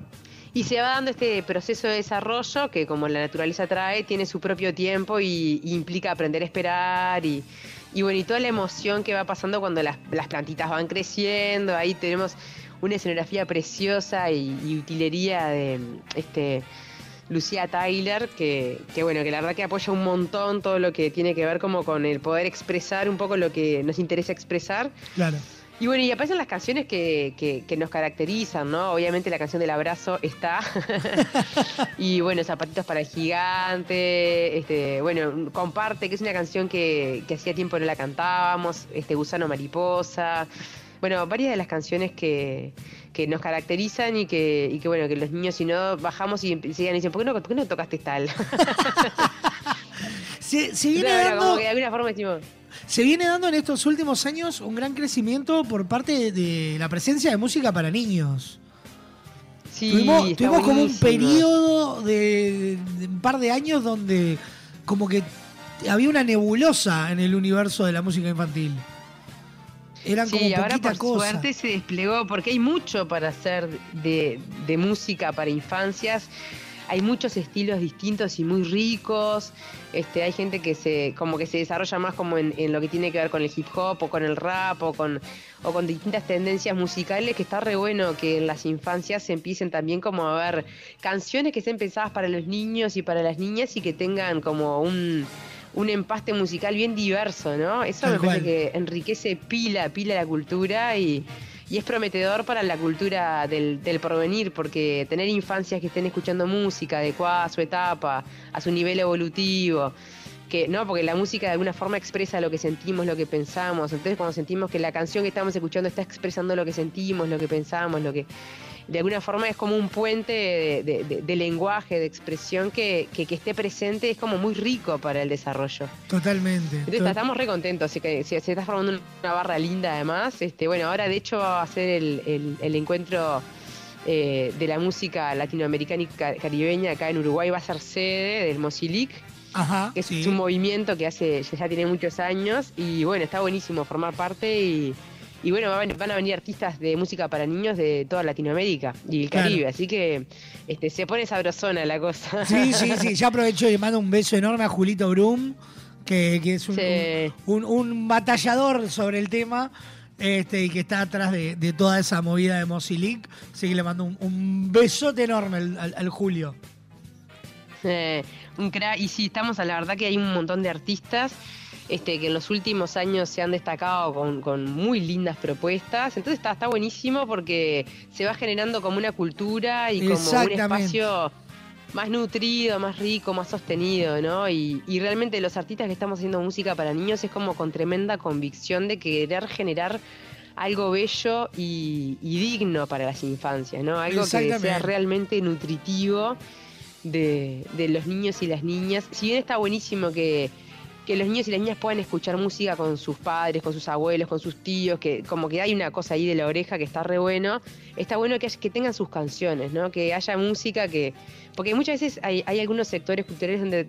Y se va dando este proceso de desarrollo que, como la naturaleza trae, tiene su propio tiempo y, implica aprender a esperar y, bueno, y toda la emoción que va pasando cuando las, las plantitas van creciendo. Ahí tenemos una escenografía preciosa y, y utilería de este Lucía Tyler, que, que bueno, que la verdad que apoya un montón todo lo que tiene que ver como con el poder expresar un poco lo que nos interesa expresar. Claro. Y bueno, y aparecen las canciones que, que- que nos caracterizan, ¿no? Obviamente la canción del abrazo está. (laughs) y bueno, Zapatitos para el Gigante. Este, bueno, Comparte, que es una canción que, que hacía tiempo no la cantábamos. Este, Gusano Mariposa. Bueno, varias de las canciones que, que nos caracterizan y que, y que bueno, que los niños si no bajamos y siguen y dicen, ¿por qué no, por qué no tocaste tal? (laughs) Se, se viene Claro, dando, como que de alguna forma decimos, se viene dando en estos últimos años un gran crecimiento por parte de la presencia de música para niños. sí, tuvimos como un periodo de, de un par de años donde como que había una nebulosa en el universo de la música infantil. Eran Sí, como ahora por cosa. suerte se desplegó, porque hay mucho para hacer de, de música para infancias. Hay muchos estilos distintos y muy ricos. Este, hay gente que se, como que se desarrolla más como en, en lo que tiene que ver con el hip hop o con el rap o con, o con distintas tendencias musicales, que está re bueno que en las infancias se empiecen también como a ver canciones que sean pensadas para los niños y para las niñas y que tengan como un, un empaste musical bien diverso, ¿no? Eso Tal me parece cual. que enriquece pila, pila la cultura y, y es prometedor para la cultura del, del porvenir, porque tener infancias que estén escuchando música adecuada a su etapa, a su nivel evolutivo, que no, porque la música de alguna forma expresa lo que sentimos, lo que pensamos. Entonces, cuando sentimos que la canción que estamos escuchando está expresando lo que sentimos, lo que pensamos, lo que de alguna forma es como un puente de, de- de- de lenguaje, de expresión que, que, que esté presente es como muy rico para el desarrollo. Totalmente. Entonces To- estamos re contentos, así que se, se está formando una barra linda además. Este, bueno, ahora de hecho va a ser el, el- el encuentro eh, de la música latinoamericana y ca- caribeña acá en Uruguay, va a ser sede del Mosilic. Ajá, que es un movimiento que hace ya tiene muchos años y bueno, está buenísimo formar parte y, y bueno, van a venir artistas de música para niños de toda Latinoamérica y el Claro. Caribe, así que este, se pone sabrosona la cosa. Sí, sí, sí. (laughs) Ya aprovecho y le mando un beso enorme a Julito Brum, que, que es un, Sí. un- un- un batallador sobre el tema. Este, y que está atrás de, de toda esa movida de Mozilic. Así que le mando un, un besote enorme al, al- al Julio. Eh, un crack. Y sí, estamos a la verdad que hay un montón de artistas este, que en los últimos años se han destacado con, con muy lindas propuestas. Entonces está, está buenísimo porque se va generando como una cultura y como un espacio más nutrido, más rico, más sostenido, ¿no? Y, y realmente los artistas que estamos haciendo música para niños es como con tremenda convicción de querer generar algo bello y, y digno para las infancias, ¿no? Algo que sea realmente nutritivo de, de los niños y las niñas. Si bien está buenísimo que, que los niños y las niñas puedan escuchar música con sus padres, con sus abuelos, con sus tíos, que como que hay una cosa ahí de la oreja que está re bueno, está bueno que, que tengan sus canciones, ¿no? Que haya música que... Porque muchas veces hay, hay algunos sectores culturales donde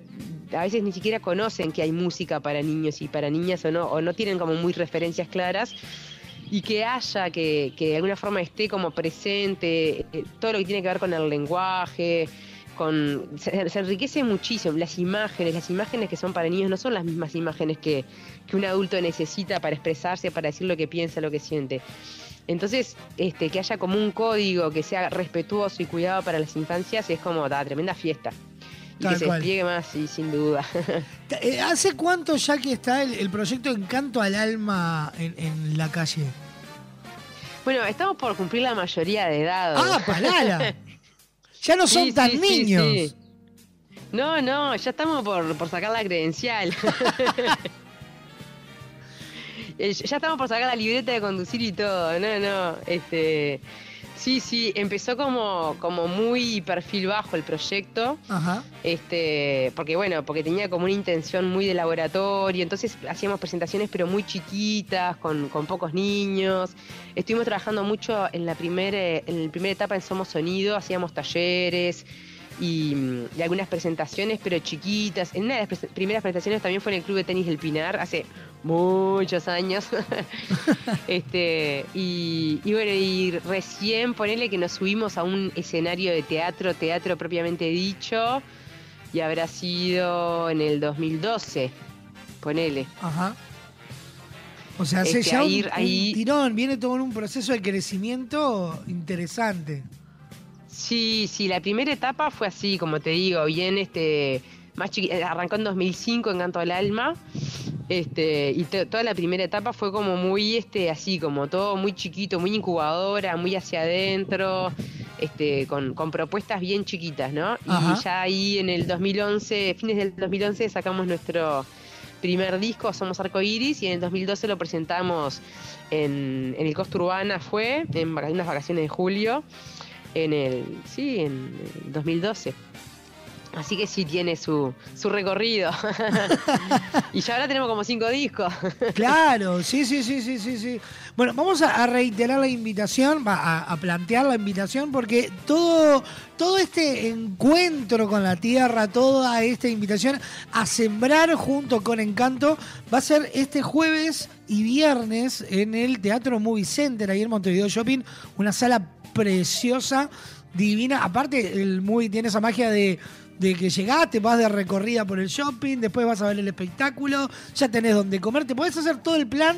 a veces ni siquiera conocen que hay música para niños y para niñas o no, o no tienen como muy referencias claras y que haya, que, que de alguna forma esté como presente, eh, todo lo que tiene que ver con el lenguaje, con se, se enriquece muchísimo. Las imágenes, las imágenes que son para niños no son las mismas imágenes que, que un adulto necesita para expresarse, para decir lo que piensa, lo que siente. Entonces, este, que haya como un código que sea respetuoso y cuidado para las infancias es como da tremenda fiesta. Y Tal que se despliegue más, sí, sin duda. (laughs) Eh, ¿Hace cuánto ya que está el, el proyecto Encanto al Alma en, en la calle? bueno, estamos por cumplir la mayoría de edad. ¡Ah, palala! (laughs) Ya no son Sí, tan sí, niños. sí. No, no, ya estamos por, por sacar la credencial. (laughs) Eh, ya estamos por sacar la libreta de conducir y todo. No, no. Este, sí, sí, empezó como, como muy perfil bajo el proyecto. Ajá. Este, porque bueno, porque tenía como una intención muy de laboratorio, entonces hacíamos presentaciones pero muy chiquitas, con, con pocos niños. Estuvimos trabajando mucho en la primera, en la primera etapa en Somos Sonido, hacíamos talleres y, mm, y algunas presentaciones pero chiquitas. En una de las primeras presentaciones también fue en el Club de Tenis del Pinar, hace muchos años. (laughs) este, y, y bueno, y recién ponele que nos subimos a un escenario de teatro, teatro propiamente dicho, y habrá sido en el 2012, ponele. Ajá. O sea, hace Este, ya un, ahí- un tirón, viene todo en un proceso de crecimiento interesante. Sí, sí, la primera etapa fue así, como te digo, bien este más eh, arrancó en 2005 en Canto al Alma. Este, y to- toda la primera etapa fue como muy este así, como todo muy chiquito, muy incubadora, muy hacia adentro, este con, con propuestas bien chiquitas, ¿no? Ajá. Y ya ahí en el 2011, fines del 2011 sacamos nuestro primer disco Somos Arco Iris y en el 2012 lo presentamos en, en el Costa Urbana fue en unas vacaciones de julio en el sí en el 2012 así que sí tiene su, su recorrido. (laughs) Y ya ahora tenemos como cinco discos. Claro, sí, sí, sí, sí, sí, sí. Bueno, vamos a, a reiterar la invitación, a, a plantear la invitación, porque todo, todo este encuentro con la tierra, toda esta invitación a sembrar junto con Encanto, va a ser este jueves y viernes en el Teatro Movie Center, ahí en Montevideo Shopping, una sala preciosa, divina. Aparte, el movie tiene esa magia de de que llegaste, vas de recorrida por el shopping, después vas a ver el espectáculo, ya tenés donde comer, te podés hacer todo el plan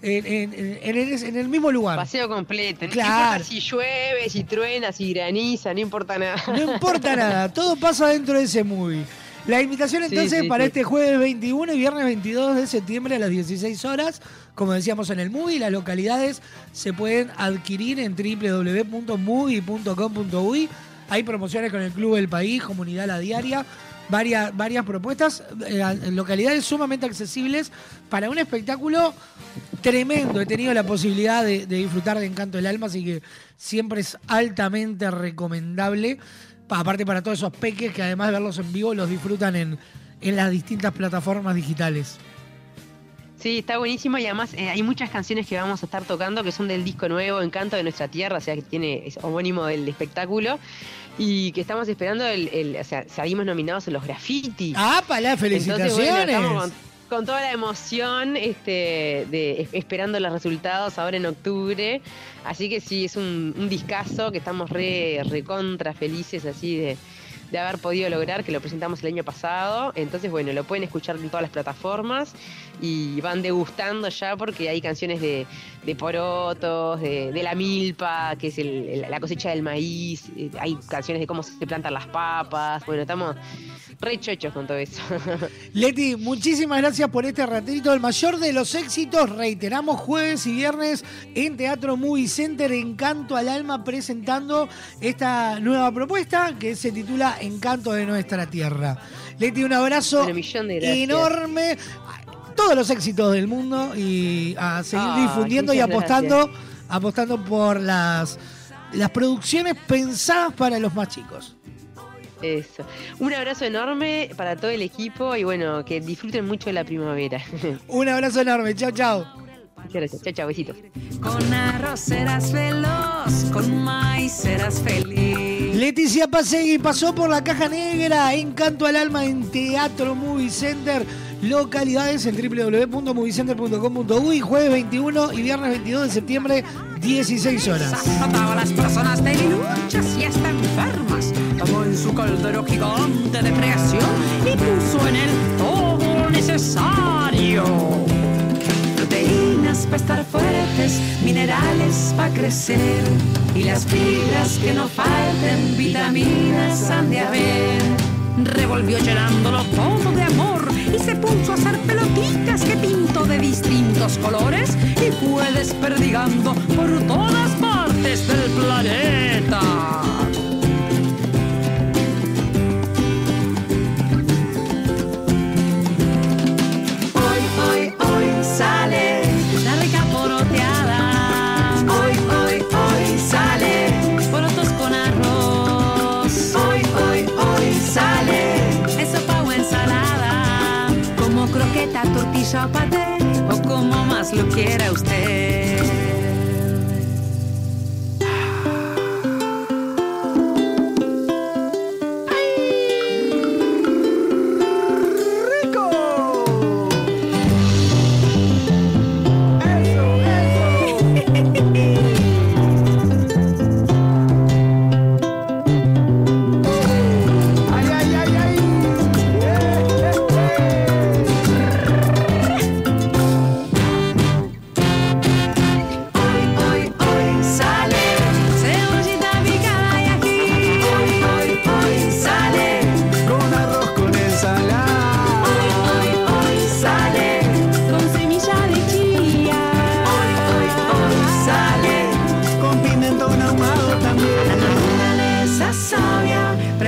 en, en- en- en el, mismo lugar. paseo completo no Claro. importa si llueve si truena si graniza no importa nada No importa nada, todo pasa dentro de ese movie. La invitación entonces sí, para sí. este jueves 21 y viernes 22 de septiembre a las 16 horas, como decíamos en el movie, las localidades se pueden adquirir en www.movie.com.uy. Hay promociones con el Club del País, Comunidad La Diaria, varias, varias propuestas, eh, localidades sumamente accesibles para un espectáculo tremendo. He tenido la posibilidad de, de disfrutar de Encanto del Alma, así que siempre es altamente recomendable. Pa- aparte para todos esos peques que además de verlos en vivo los disfrutan en, en las distintas plataformas digitales. Sí, está buenísimo y además eh, hay muchas canciones que vamos a estar tocando que son del disco nuevo Encanto de nuestra tierra, o sea que tiene es homónimo del espectáculo y que estamos esperando el, el- o sea, salimos nominados en los graffiti. ¡Ah, para Entonces, bueno, felicitaciones! estamos con, con toda la emoción este, de es- esperando los resultados ahora en octubre. Así que sí, es un, un discazo que estamos re, recontra felices así de, de haber podido lograr, que lo presentamos el año pasado. Entonces, bueno, lo pueden escuchar en todas las plataformas y van degustando ya porque hay canciones de, de porotos, de, de la milpa, que es el- el- la cosecha del maíz, eh, hay canciones de cómo se plantan las papas. Bueno, estamos re chochos con todo eso. (laughs) Leti, muchísimas gracias por este ratito. El mayor de los éxitos, reiteramos, jueves y viernes en Teatro Movie Center, Encanto al Alma, presentando esta nueva propuesta que se titula Encanto de Nuestra Tierra. Leti, un abrazo Bueno, millón de gracias. enorme. Todos los éxitos del mundo y a seguir difundiendo y apostando, apostando por las, las producciones pensadas para los más chicos. Eso. Un abrazo enorme para todo el equipo y bueno, que disfruten mucho de la primavera. (laughs) Un abrazo enorme. Chao, chao. Muchas gracias. Chao, chao. Besitos. Con arroz serás veloz, con maíz serás feliz. Leticia Pasegui pasó por la caja negra, Encanto al alma en Teatro Movie Center, localidades en www.moviecenter.com.uy, jueves 21 y viernes 22 de septiembre, 16 horas. Trataba a las personas debiluchas y hasta enfermas. Tomó en su caldero gigante de creación y puso en él todo lo necesario. Proteínas para estar fuertes, minerales para crecer y las fibras que no falten, vitaminas han de haber. Revolvió llenándolo todo y se puso a hacer pelotitas que pintó de distintos colores y fue desperdigando por todas partes del planeta. O como más lo quiera usted.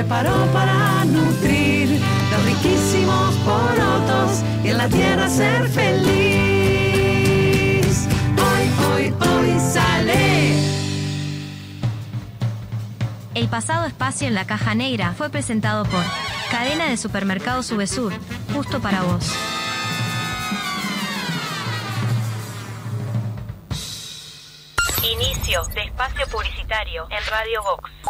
Preparó para nutrir los riquísimos porotos y en la tierra ser feliz. Hoy, hoy, hoy sale. El pasado espacio en la caja negra fue presentado por Cadena de Supermercados Subesur, justo para vos. Inicio de espacio publicitario en Radio Vox.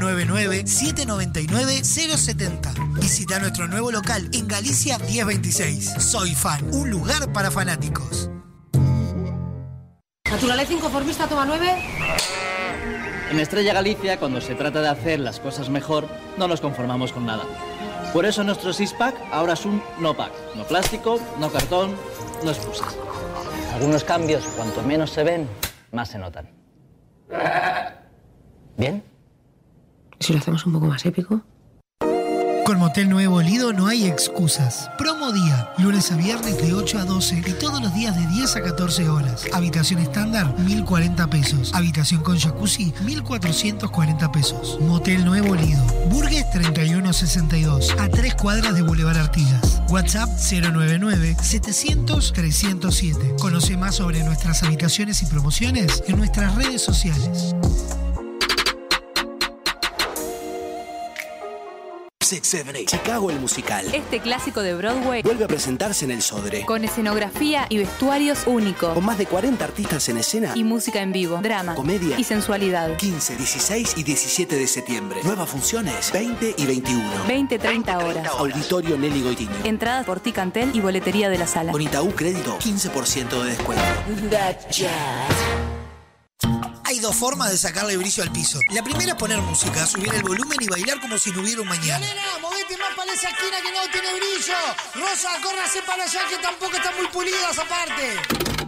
099-799-070. Visita nuestro nuevo local en Galicia 1026. Soy Fan, un lugar para fanáticos. Naturaleza inconformista toma 9. En Estrella Galicia, cuando se trata de hacer las cosas mejor, no nos conformamos con nada. Por eso nuestro six-pack ahora es un no-pack. No plástico, no cartón, no excusas. Algunos cambios, cuanto menos se ven, más se notan. ¿Bien? Si lo hacemos un poco más épico. Con Motel Nuevo Lido no hay excusas. Promo día, lunes a viernes de 8 a 12 y todos los días de 10 a 14 horas. Habitación estándar, 1040 pesos. Habitación con jacuzzi, 1440 pesos. Motel Nuevo Lido. Burgues 3162, a 3 cuadras de Boulevard Artigas. WhatsApp 099-700-307. Conoce más sobre nuestras habitaciones y promociones en nuestras redes sociales. Chicago el musical. Este clásico de Broadway Vuelve a presentarse en el Sodre. con escenografía y vestuarios únicos. Con más de 40 artistas en escena. Y música en vivo, drama, Comedia. y sensualidad. 15, 16 y 17 de septiembre. Nuevas funciones 20 y 21. 20-30 horas. Auditorio Nelly Goitini. Entradas por Ticantel y boletería de la sala. Con Itaú Crédito, 15% de descuento. Hay dos formas de sacarle brillo al piso. La primera es poner música, subir el volumen y bailar como si no hubiera un mañana. Nena, movete más para esa esquina que no tiene brillo. Rosa, córrase para allá que tampoco está muy pulida esa parte.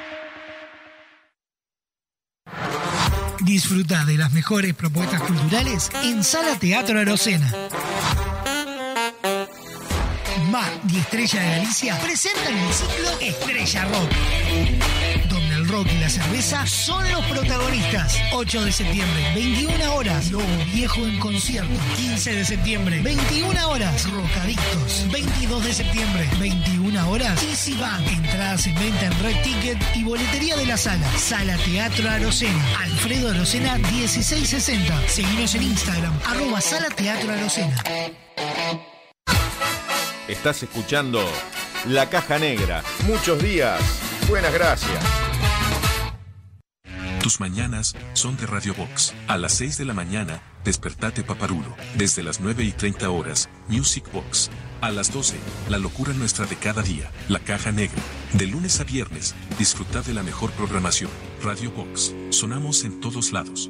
Disfruta de las mejores propuestas culturales en Sala Teatro Arocena. Mar y Estrella de Galicia presentan el ciclo Estrella Rock, rock y la cerveza son los protagonistas. 8 de septiembre, 21 horas, Lobo Viejo en concierto. 15 de septiembre, 21 horas, Rocadictos. 22 de septiembre, 21 horas, Easy Band. Entradas en venta en Red Ticket y boletería de la sala. Sala Teatro Arocena. Alfredo Arocena 1660. Seguinos en Instagram, arroba Sala Teatro Arocena. Estás escuchando La Caja Negra. Muchos días. Buenas gracias. Tus mañanas son de Radio Box. A las 6 de la mañana, despertate paparulo. Desde las 9 y 30 horas, Music Box. A las 12, la locura nuestra de cada día, La Caja Negra. De lunes a viernes, disfruta de la mejor programación. Radio Box. Sonamos en todos lados.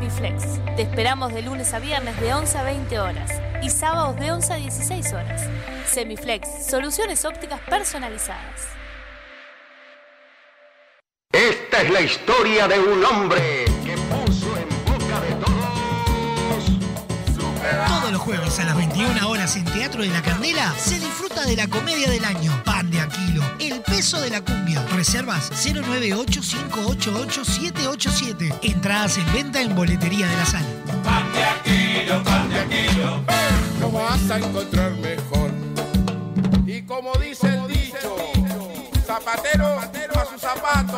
Te esperamos de lunes a viernes de 11 a 20 horas y sábados de 11 a 16 horas. Semiflex, soluciones ópticas personalizadas. Esta es la historia de un hombre que puso todos los jueves a las 21 horas en Teatro de la Candela se disfruta de la comedia del año, Pan de Aquilo, El peso de la cumbia. Reservas 098-588-787. Entradas en venta en boletería de la sala. Pan de Aquilo, pan de Aquilo. Lo vas a encontrar mejor. Y como dice el dicho, zapatero a su zapato. Y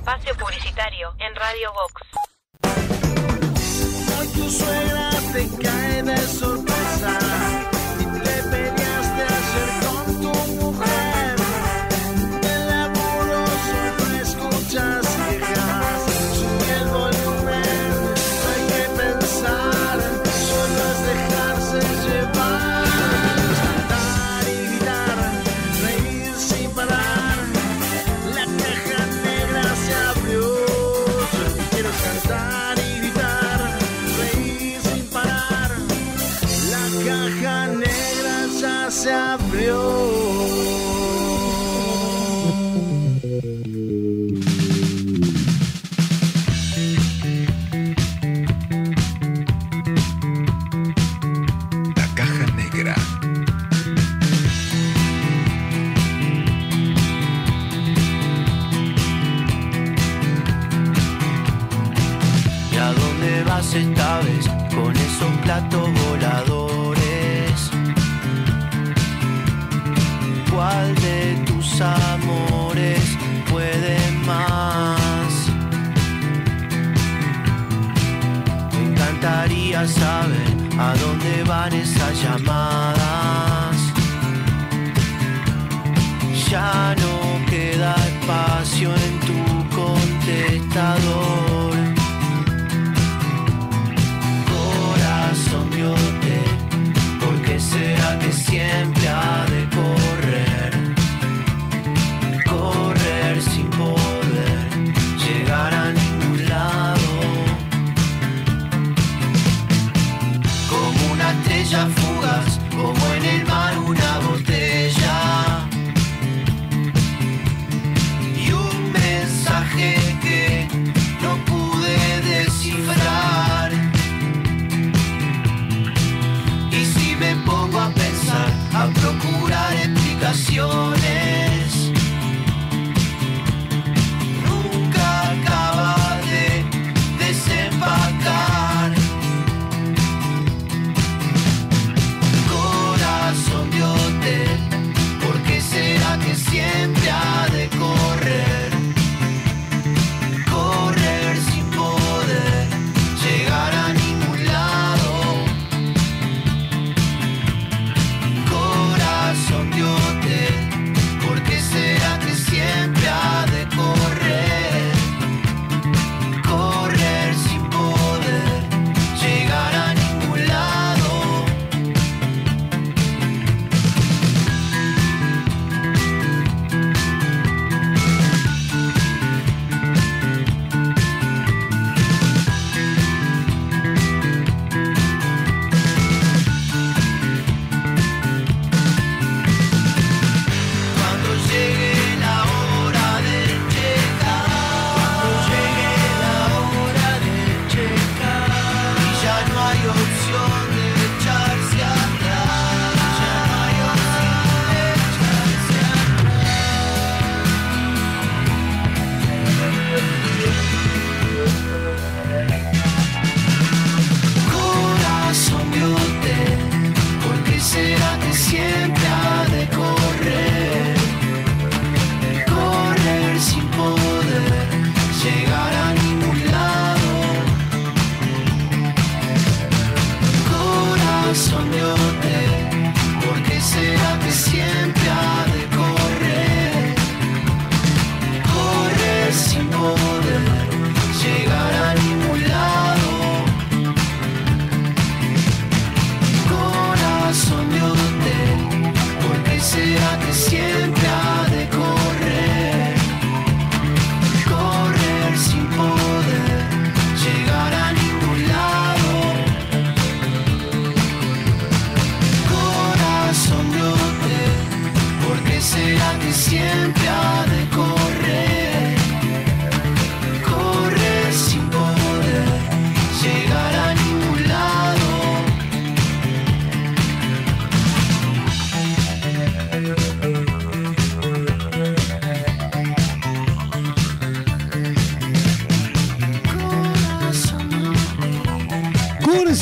Espacio publicitario en Radio Vox.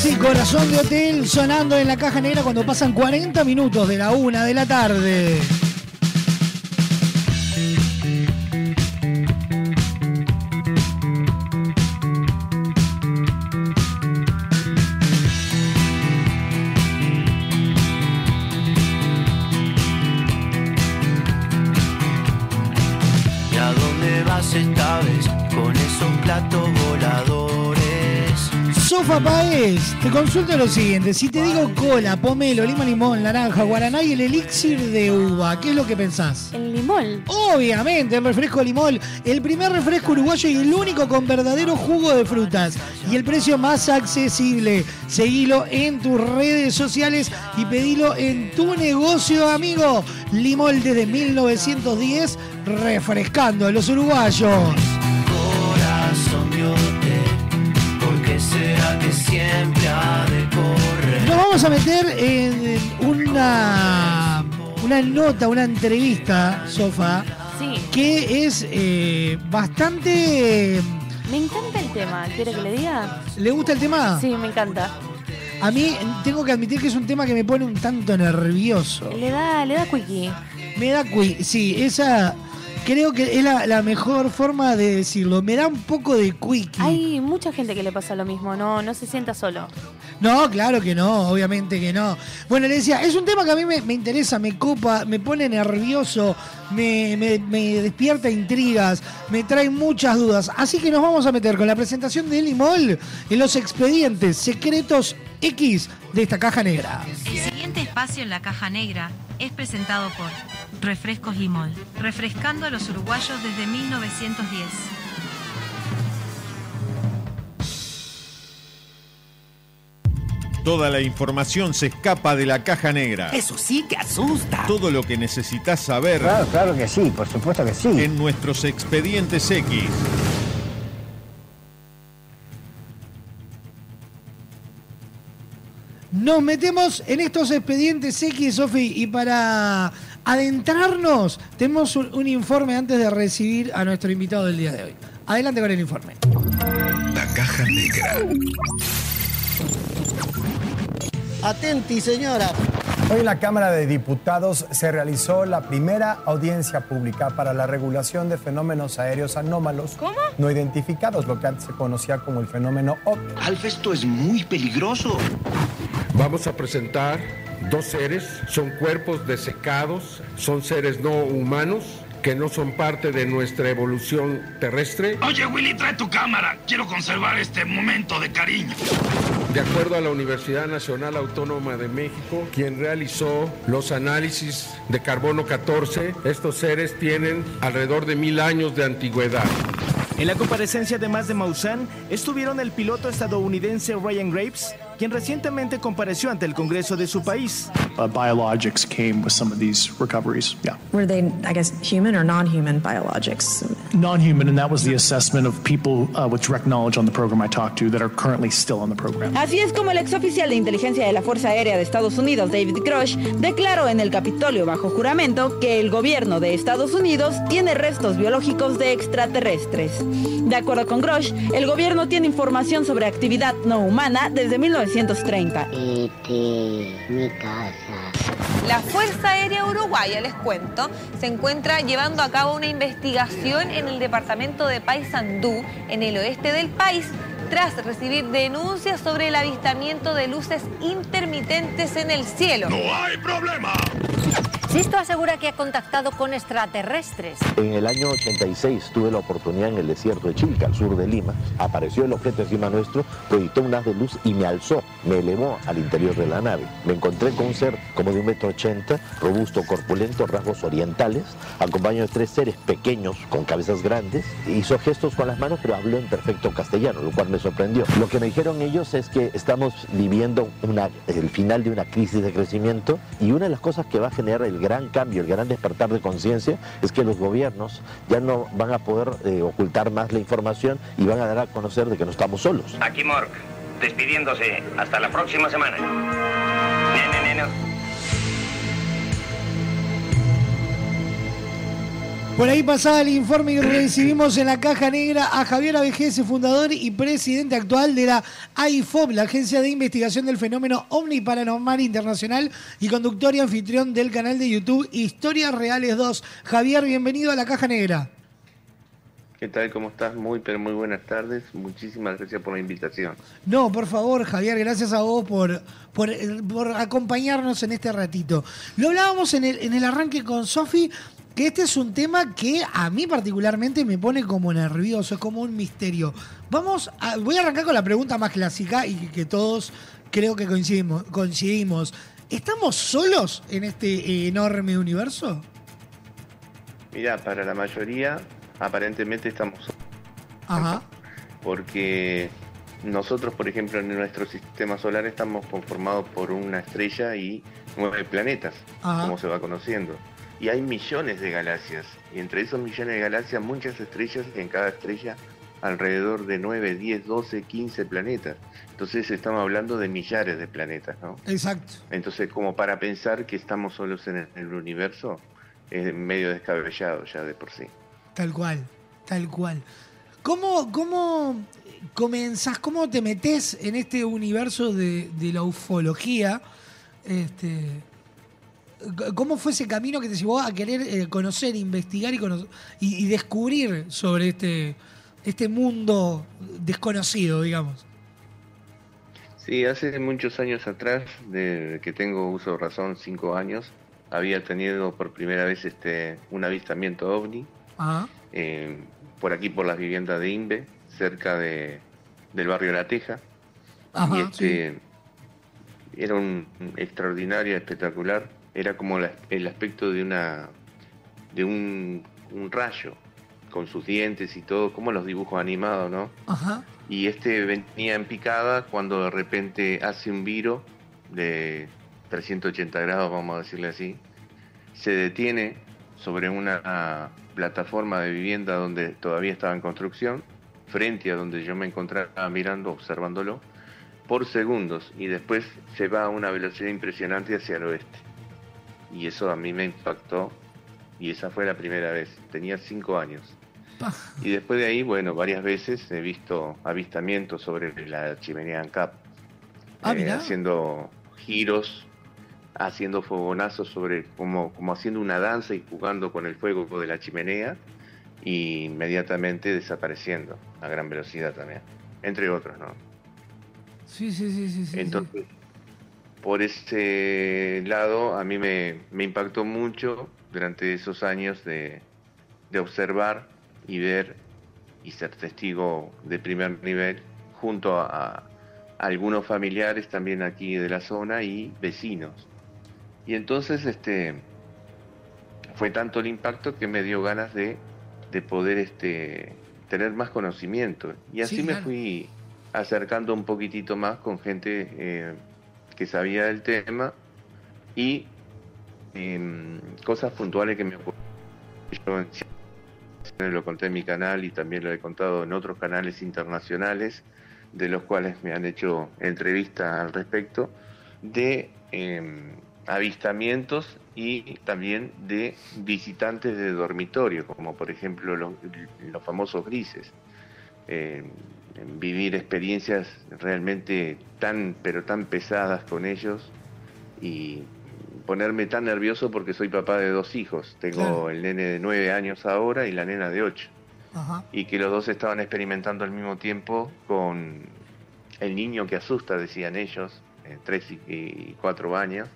Sí, corazón de hotel sonando en la caja negra cuando pasan 40 minutos de la una de la tarde. Paez, te consulto lo siguiente. Si te digo cola, pomelo, lima, limón, naranja, guaraná y el elixir de uva, ¿qué es lo que pensás? El limón. Obviamente, el refresco limón, el primer refresco uruguayo y el único con verdadero jugo de frutas y el precio más accesible. Seguilo en tus redes sociales y pedilo en tu negocio, amigo. Limón desde 1910, refrescando a los uruguayos. Siempre ha de correr? Nos vamos a meter en una, una nota, una entrevista, Sofa, Sí. que es eh, bastante... Me encanta el tema. ¿Quiere que le diga? ¿Le gusta el tema? Sí, me encanta. A mí tengo que admitir que es un tema que me pone un tanto nervioso. Le da, le da quickie. Me da qui, sí, esa creo que es la, la mejor forma de decirlo. Me da un poco de quickie. Hay mucha gente que le pasa lo mismo, no, no se sienta solo. No, claro que no, obviamente que no. Bueno, le decía, es un tema que a mí me, me interesa, me copa, me pone nervioso, me, me- me despierta intrigas, me trae muchas dudas. Así que nos vamos a meter con la presentación de Limol en los expedientes secretos X de esta caja negra. El siguiente espacio en la caja negra es presentado por Refrescos Limol, refrescando a los uruguayos desde 1910. Toda la información se escapa de la caja negra. Eso sí que asusta. Todo lo que necesitas saber. Claro, claro que sí, por supuesto que sí. En nuestros expedientes X. Nos metemos en estos expedientes X, Sofi, y para adentrarnos, tenemos un, un informe antes de recibir a nuestro invitado del día de hoy. Adelante con el informe. La caja negra. Atenti, señora. Hoy en la Cámara de Diputados se realizó la primera audiencia pública para la regulación de fenómenos aéreos anómalos no identificados, lo que antes se conocía como el fenómeno OVNI. Alfa, esto es muy peligroso. Vamos a presentar dos seres, son cuerpos desecados, son seres no humanos que no son parte de nuestra evolución terrestre. Oye, Willy, trae tu cámara. Quiero conservar este momento de cariño. De acuerdo a la Universidad Nacional Autónoma de México, quien realizó los análisis de carbono 14, estos seres tienen alrededor de mil años de antigüedad. En la comparecencia además de Maussan estuvieron el piloto estadounidense Ryan Graves, quien recientemente compareció ante el Congreso de su país. uh, biologics came with some of these recoveries. Yeah. Were they, I guess, human or non human biologics? Non human, and that was the assessment of people uh, with direct knowledge on the program I talked to that are currently still on the program. Así es como el ex oficial de inteligencia de la Fuerza Aérea de Estados Unidos, David Grush, declaró en el Capitolio bajo juramento que el gobierno de Estados Unidos tiene restos biológicos de extraterrestres. De acuerdo con Grush, el gobierno tiene información sobre actividad no humana desde 1930. mi casa. La Fuerza Aérea Uruguaya, les cuento, se encuentra llevando a cabo una investigación en el departamento de Paysandú, en el oeste del país, tras recibir denuncias sobre el avistamiento de luces intermitentes en el cielo. hay problema! Sisto asegura que ha contactado con extraterrestres. En el año 86 tuve la oportunidad en el desierto de Chilca, al sur de Lima. Apareció el objeto encima nuestro, proyectó un haz de luz y me alzó, me elevó al interior de la nave. Me encontré con un ser como de un metro ochenta, robusto, corpulento, rasgos orientales, acompañado de tres seres pequeños con cabezas grandes. Hizo gestos con las manos, pero habló en perfecto castellano, lo cual me sorprendió. Lo que me dijeron ellos es que estamos viviendo el final de una crisis de crecimiento y una de las cosas que va a generar el gran cambio, el gran despertar de conciencia, es que los gobiernos ya no van a poder eh, ocultar más la información y van a dar a conocer de que no estamos solos. Aquí Mork, despidiéndose. Hasta la próxima semana. Por ahí pasaba el informe que recibimos en la caja negra a Javier Avejese, fundador y presidente actual de la AIFOP, la Agencia de Investigación del Fenómeno OVNI Paranormal Internacional y conductor y anfitrión del canal de YouTube Historias Reales 2. Javier, bienvenido a la caja negra. ¿Qué tal? ¿Cómo estás? Muy, pero muy buenas tardes. Muchísimas gracias por la invitación. No, por favor, Javier, gracias a vos por, por, por acompañarnos en este ratito. Lo hablábamos en el, en el arranque con Sofi que este es un tema que a mí particularmente me pone como nervioso, es como un misterio. Vamos a, voy a arrancar con la pregunta más clásica y que todos creo que coincidimos. coincidimos. ¿Estamos solos en este enorme universo? Mira, para la mayoría aparentemente estamos solos. Ajá. Porque nosotros, por ejemplo, en nuestro sistema solar estamos conformados por una estrella y nueve planetas, como se va conociendo y hay millones de galaxias. Y entre esos millones de galaxias, muchas estrellas, y en cada estrella alrededor de 9, 10, 12, 15 planetas. Entonces estamos hablando de millares de planetas, ¿no? Exacto. Entonces, como para pensar que estamos solos en el universo, es medio descabellado ya de por sí. Tal cual, tal cual. ¿Cómo, cómo comenzás, cómo te metes en este universo de, de la ufología? Este, ¿Cómo fue ese camino que te llevó a querer eh, conocer, investigar y, y, descubrir sobre este, este mundo desconocido, digamos? Sí, hace muchos años atrás, de que tengo uso de razón, cinco años, había tenido por primera vez este un avistamiento ovni eh, por aquí por las viviendas de Imbe, cerca de, del barrio La Teja. y este, era un extraordinario, espectacular era como el aspecto de una de un, rayo con sus dientes y todo, como los dibujos animados, ¿no? Ajá. Y este venía en picada cuando de repente hace un viro de 380 grados, vamos a decirle así, se detiene sobre una plataforma de vivienda donde todavía estaba en construcción, frente a donde yo me encontraba mirando, observándolo, por segundos, y después se va a una velocidad impresionante hacia el oeste y eso a mí me impactó y esa fue la primera vez, tenía cinco años. Y después de ahí, bueno, varias veces he visto avistamientos sobre la chimenea ANCAP, ah, eh, haciendo giros, haciendo fogonazos sobre, como, como haciendo una danza y jugando con el fuego de la chimenea y inmediatamente desapareciendo a gran velocidad también, entre otros, ¿no? Sí, sí, sí, sí. sí Entonces, por ese lado a mí me, impactó mucho durante esos años de, observar y ver y ser testigo de primer nivel junto a, algunos familiares también aquí de la zona y vecinos. Y entonces este fue tanto el impacto que me dio ganas de, poder este, tener más conocimiento. Y así me fui acercando un poquitito más con gente eh, que sabía del tema y em, cosas puntuales que me ocurrieron. Yo lo conté en mi canal y también lo he contado en otros canales internacionales, de los cuales me han hecho entrevistas al respecto, de em, avistamientos y también de visitantes de dormitorio, como por ejemplo los, los famosos grises. Em, vivir experiencias realmente tan, pero tan pesadas con ellos y ponerme tan nervioso porque soy papá de dos hijos. Tengo el nene de nueve años ahora y la nena de ocho. Y que los dos estaban experimentando al mismo tiempo con el niño que asusta, decían ellos, eh, tres y, cuatro años,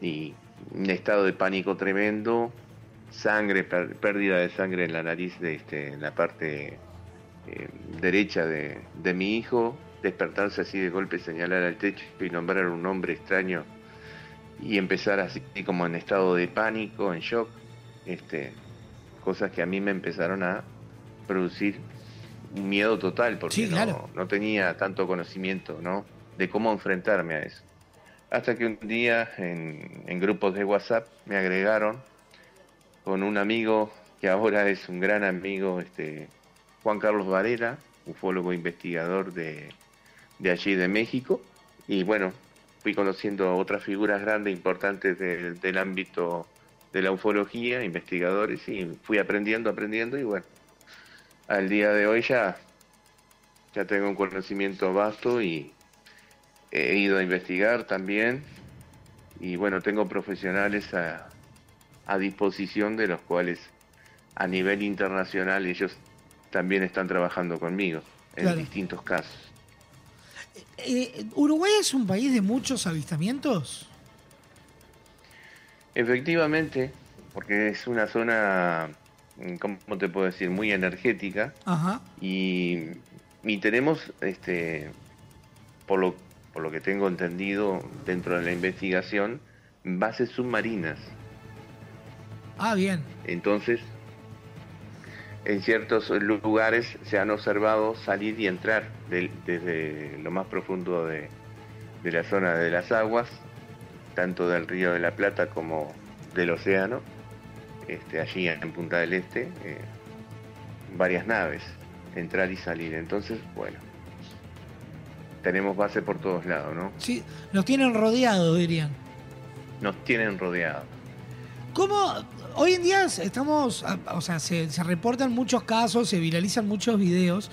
y un estado de pánico tremendo, sangre, pérdida de sangre en la nariz, de este, en la parte eh, derecha de, mi hijo, despertarse así de golpe, señalar al techo y nombrar un nombre extraño y empezar así como en estado de pánico, en shock, este, cosas que a mí me empezaron a producir un miedo total porque no, tenía tanto conocimiento ¿no? de cómo enfrentarme a eso. Hasta que un día en, en grupos de WhatsApp me agregaron con un amigo que ahora es un gran amigo, este, Juan Carlos Varela, ufólogo investigador de, allí de México. Y bueno, fui conociendo otras figuras grandes, importantes del, ámbito de la ufología, investigadores, y fui aprendiendo, aprendiendo, y bueno, al día de hoy ya, ya tengo un conocimiento vasto y he ido a investigar también, y bueno, tengo profesionales a, a disposición de los cuales a nivel internacional ellos también están trabajando conmigo en distintos casos. Eh, ¿Uruguay es un país de muchos avistamientos? Efectivamente, porque es una zona, mm, ¿cómo te puedo decir?, muy energética. Ajá. Y, y tenemos, este, por lo, por lo que tengo entendido dentro de la investigación, bases submarinas. Ah, bien. Entonces, en ciertos lugares se han observado salir y entrar desde lo más profundo de, la zona de las aguas, tanto del río de la Plata como del océano, este, allí en Punta del Este, eh, varias naves, entrar y salir. Entonces, bueno, tenemos base por todos lados, ¿no? Sí, nos tienen rodeados, dirían. Nos tienen rodeados. ¿Cómo, hoy en día estamos, o sea, se, reportan muchos casos, se viralizan muchos videos,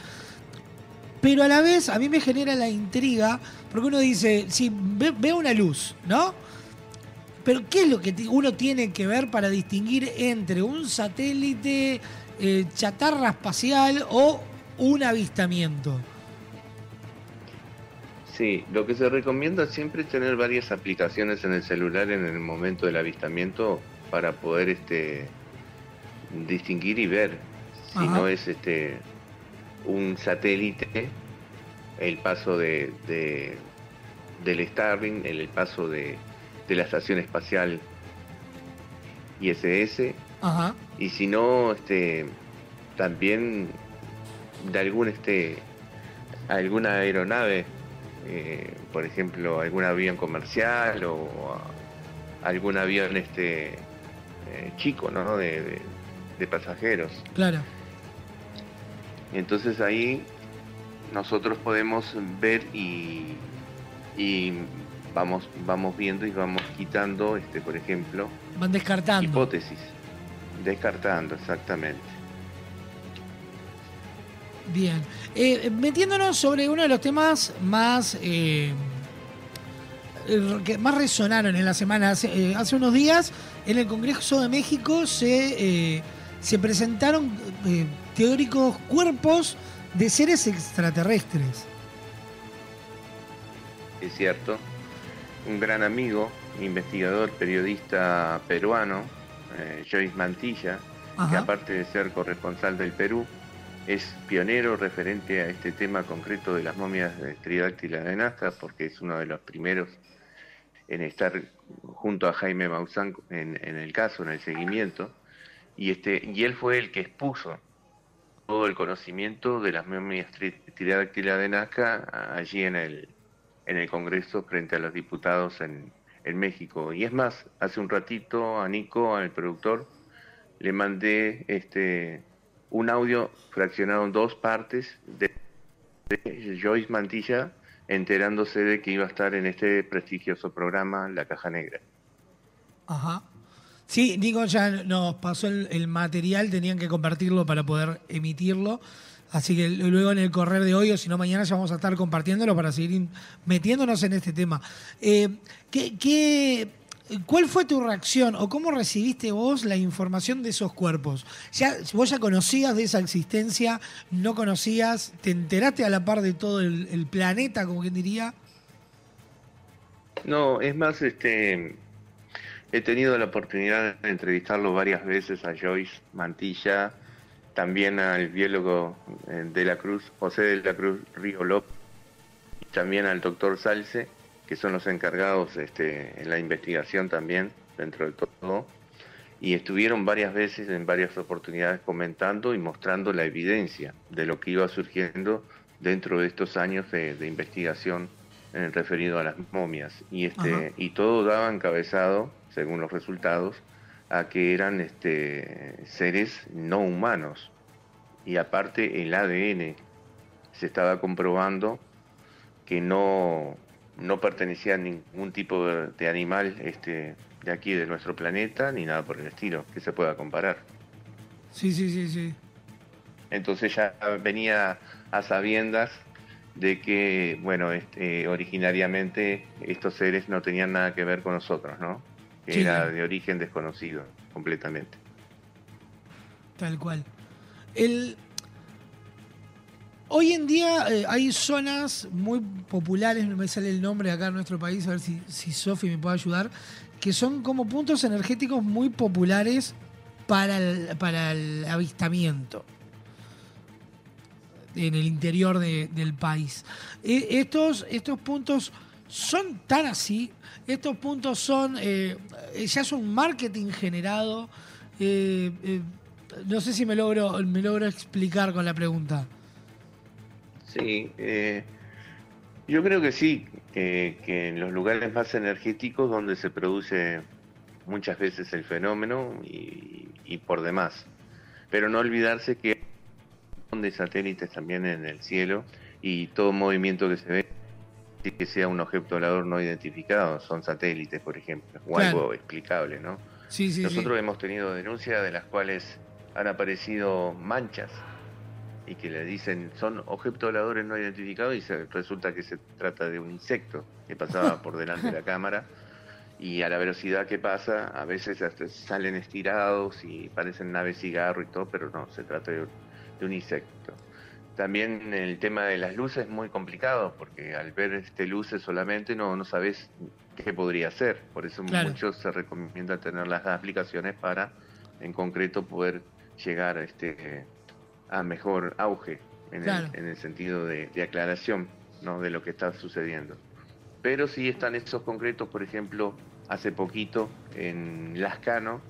pero a la vez a mí me genera la intriga, porque uno dice, sí, ve, una luz, ¿no? Pero ¿qué es lo que uno tiene que ver para distinguir entre un satélite, eh, chatarra espacial o un avistamiento? Sí, lo que se recomienda siempre es tener varias aplicaciones en el celular en el momento del avistamiento para poder este distinguir y ver si no es este un satélite el paso de, del Starlink, el, paso de, la estación espacial ISS y si no este también de algún este alguna aeronave eh, por ejemplo algún avión comercial o algún avión este eh, chico, ¿no? De, pasajeros. Claro. Entonces ahí nosotros podemos ver y, y vamos, vamos viendo y vamos quitando, este, por ejemplo, van descartando. Hipótesis. Descartando, exactamente. Bien. Eh, metiéndonos sobre uno de los temas más eh, que más resonaron en la semana. Hace, hace unos días en el Congreso de México se, eh, se presentaron eh, teóricos cuerpos de seres extraterrestres. Es cierto. Un gran amigo, investigador, periodista peruano, eh, Joyce Mantilla, que aparte de ser corresponsal del Perú, es pionero referente a este tema concreto de las momias de Tridáctila de Nazca, porque es uno de los primeros en estar junto a Jaime Maussan en, el caso, en el seguimiento, y, este, y él fue el que expuso todo el conocimiento de las momias tridáctilas de Nazca allí en el, en el Congreso frente a los diputados en, México. Y es más, hace un ratito a Nico, al productor, le mandé este un audio fraccionado en dos partes de Joyce Mantilla enterándose de que iba a estar en este prestigioso programa La Caja Negra. Ajá. Sí, Nico ya nos pasó el, material, tenían que compartirlo para poder emitirlo. Así que luego en el correr de hoy o si no mañana ya vamos a estar compartiéndolo para seguir metiéndonos en este tema. Eh, ¿qué, qué ¿Cuál fue tu reacción o cómo recibiste vos la información de esos cuerpos? ¿Ya, ¿Vos ya conocías de esa existencia? ¿No conocías? ¿Te enteraste a la par de todo el, planeta, como quien diría? No, es más, este, he tenido la oportunidad de entrevistarlo varias veces a Joyce Mantilla, también al biólogo eh, de la Cruz, José de la Cruz Río López, también al doctor Salce que son los encargados este, en la investigación también, dentro de todo, y estuvieron varias veces en varias oportunidades comentando y mostrando la evidencia de lo que iba surgiendo dentro de estos años de, investigación referido a las momias. Y, este, y todo daba encabezado, según los resultados, a que eran este, seres no humanos. Y aparte el ADN se estaba comprobando que no no pertenecía a ningún tipo de, de animal este, de aquí, de nuestro planeta, ni nada por el estilo, que se pueda comparar. Sí, sí, sí, sí. Entonces ya venía a sabiendas de que, bueno, este, originariamente estos seres no tenían nada que ver con nosotros, ¿no? Sí. era de origen desconocido, completamente. Tal cual. El... Hoy en día eh, hay zonas muy populares, no me sale el nombre acá en nuestro país, a ver si, si Sofi me puede ayudar, que son como puntos energéticos muy populares para el, para el avistamiento en el interior de- del país. Eh, estos, estos puntos son tan así, estos puntos son, eh, ya es un marketing generado. eh, no sé si me logro, me logro explicar con la pregunta. Sí, eh, yo creo que sí, que, que en los lugares más energéticos donde se produce muchas veces el fenómeno y, y por demás. Pero no olvidarse que hay de satélites también en el cielo y todo movimiento que se ve que sea un objeto volador no identificado, son satélites, por ejemplo, o Claro. algo explicable, ¿no? Sí, sí, Nosotros sí. hemos tenido denuncias de las cuales han aparecido manchas y que le dicen son objetos voladores no identificados y se, resulta que se trata de un insecto que pasaba (laughs) por delante de la cámara y a la velocidad que pasa a veces hasta salen estirados y parecen naves cigarro y todo, pero no, se trata de, de un insecto. También el tema de las luces es muy complicado porque al ver este luces solamente no, no sabes qué podría ser. Por eso Claro. muchos se recomienda tener las aplicaciones para en concreto poder llegar este, a mejor auge en, Claro. el, en el sentido de, de aclaración ¿no? de lo que está sucediendo. Pero sí están esos concretos, por ejemplo, hace poquito en Lascano,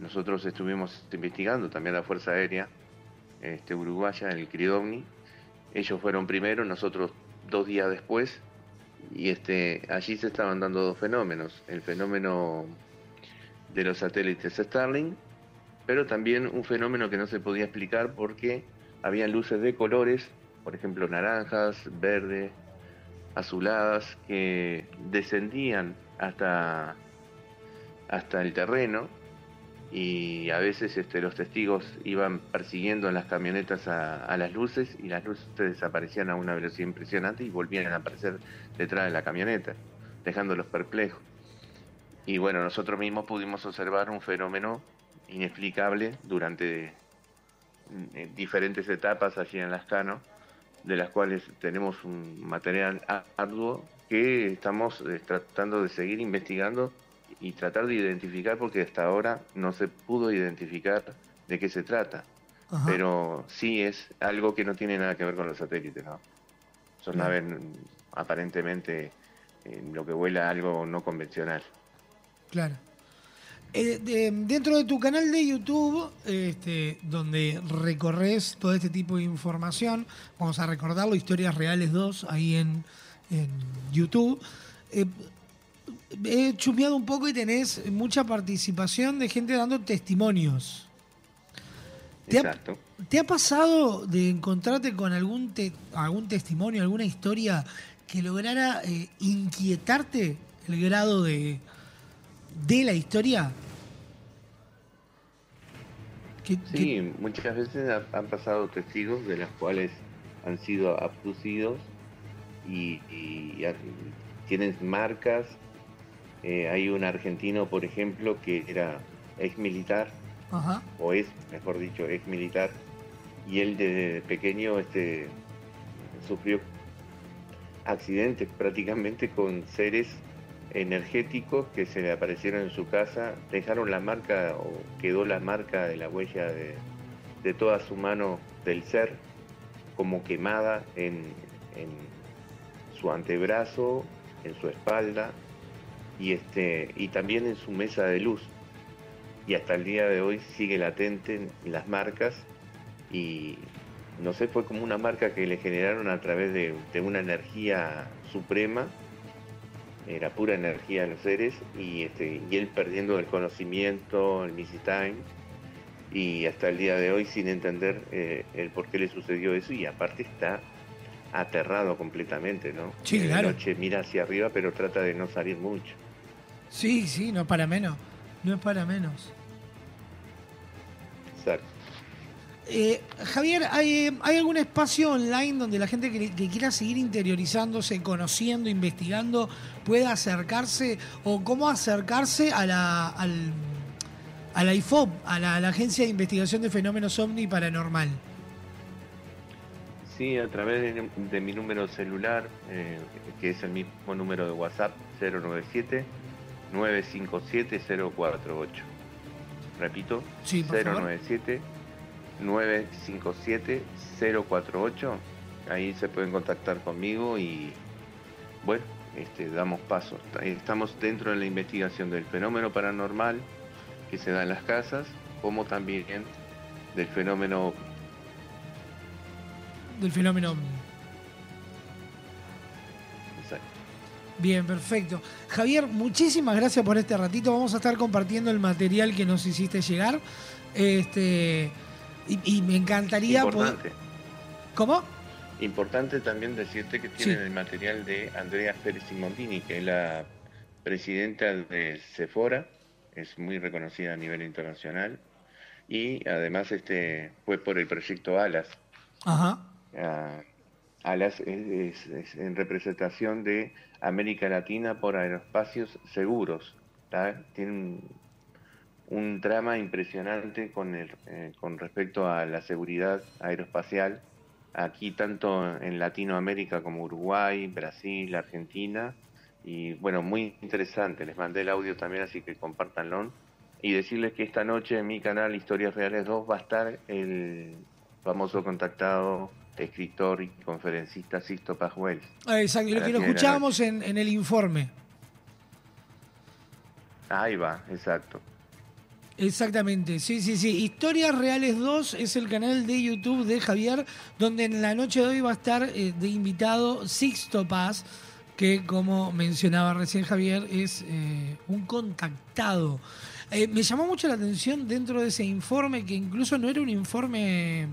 nosotros estuvimos investigando también la Fuerza Aérea este, Uruguaya, el Cridovni. Ellos fueron primero, nosotros dos días después, y este, allí se estaban dando dos fenómenos. El fenómeno de los satélites Starlink, pero también un fenómeno que no se podía explicar porque habían luces de colores, por ejemplo naranjas, verdes, azuladas, que descendían hasta, hasta el terreno y a veces este, los testigos iban persiguiendo en las camionetas a, a las luces y las luces desaparecían a una velocidad impresionante y volvían a aparecer detrás de la camioneta, dejándolos perplejos. Y bueno, nosotros mismos pudimos observar un fenómeno inexplicable durante eh, diferentes etapas allí en Lascano, de las cuales tenemos un material arduo que estamos eh, tratando de seguir investigando y tratar de identificar porque hasta ahora no se pudo identificar de qué se trata. Ajá. Pero sí es algo que no tiene nada que ver con los satélites, ¿no? Son naves mm, aparentemente en lo que vuela algo no convencional. Claro. Eh, de- dentro de tu canal de YouTube, este, donde recorres todo este tipo de información, vamos a recordarlo, Historias Reales 2, ahí en, en YouTube. eh, he chusmeado un poco y tenés mucha participación de gente dando testimonios. ¿Te ha, Exacto. te ha pasado de encontrarte con algún, te- algún testimonio, alguna historia que lograra eh, inquietarte el grado de, de la historia? Sí, muchas veces ha- han pasado testigos de las cuales han sido abducidos y, tienen marcas. Eh, hay un argentino, por ejemplo, que era ex militar, Ajá. o es, mejor dicho, ex militar, y él desde pequeño este, sufrió accidentes prácticamente con seres energéticos que se le aparecieron en su casa, dejaron la marca o quedó la marca de la huella de, de toda su mano del ser como quemada en, en su antebrazo, en su espalda y este y también en su mesa de luz. Y hasta el día de hoy sigue latente en las marcas y no sé, fue como una marca que le generaron a través de, de una energía suprema era pura energía de los seres y, este, y él perdiendo el conocimiento, el missing time y hasta el día de hoy sin entender eh, el por qué le sucedió eso y aparte está aterrado completamente, ¿no? Sí, claro. noche mira hacia arriba, pero trata de no salir mucho. Sí, sí, no es para menos. No es para menos. Exacto. Eh, Javier, ¿hay, hay algún espacio online donde la gente que, que quiera seguir interiorizándose, conociendo, investigando, pueda acercarse? ¿O cómo acercarse a la, al, a la IFOP, a la, a la Agencia de Investigación de Fenómenos OVNI y Paranormal? Sí, a través de, de mi número celular, eh, que es el mismo número de WhatsApp, 097-957-048. Repito, Sí, por favor. 097-957-048. Ahí se pueden contactar conmigo y, bueno, este, damos paso. Estamos dentro de la investigación del fenómeno paranormal que se da en las casas, como también del fenómeno Del fenómeno. Exacto. Bien, perfecto. Javier, muchísimas gracias por este ratito. Vamos a estar compartiendo el material que nos hiciste llegar. Este, y, y me encantaría poder. Importante. ¿Cómo? Importante también decirte que tienen Sí. el material de Andrea Pérez Simondini, que es la presidenta de Sephora, es muy reconocida a nivel internacional, y además este fue por el proyecto ALAS. Ajá. Ah, ALAS es, es- es en representación de América Latina por aeroespacios seguros. ¿tá? Tiene un, un trama impresionante con, el, eh, con respecto a la seguridad aeroespacial, aquí tanto en Latinoamérica como Uruguay, Brasil, Argentina, y bueno, muy interesante. Les mandé el audio también, así que compártanlo. Y decirles que esta noche en mi canal Historias Reales 2 va a estar el famoso contactado escritor y conferencista Sisto Pajuel. Ah, Exacto, lo que lo 10 de la escuchábamos en, en el informe. Ahí va, exacto. Exactamente, sí, sí, sí. Historias Reales 2 es el canal de YouTube de Javier, donde en la noche de hoy va a estar eh, de invitado Sixto Paz, que como mencionaba recién Javier, es eh, un contactado. Eh, me llamó mucho la atención dentro de ese informe, que incluso no era un informe,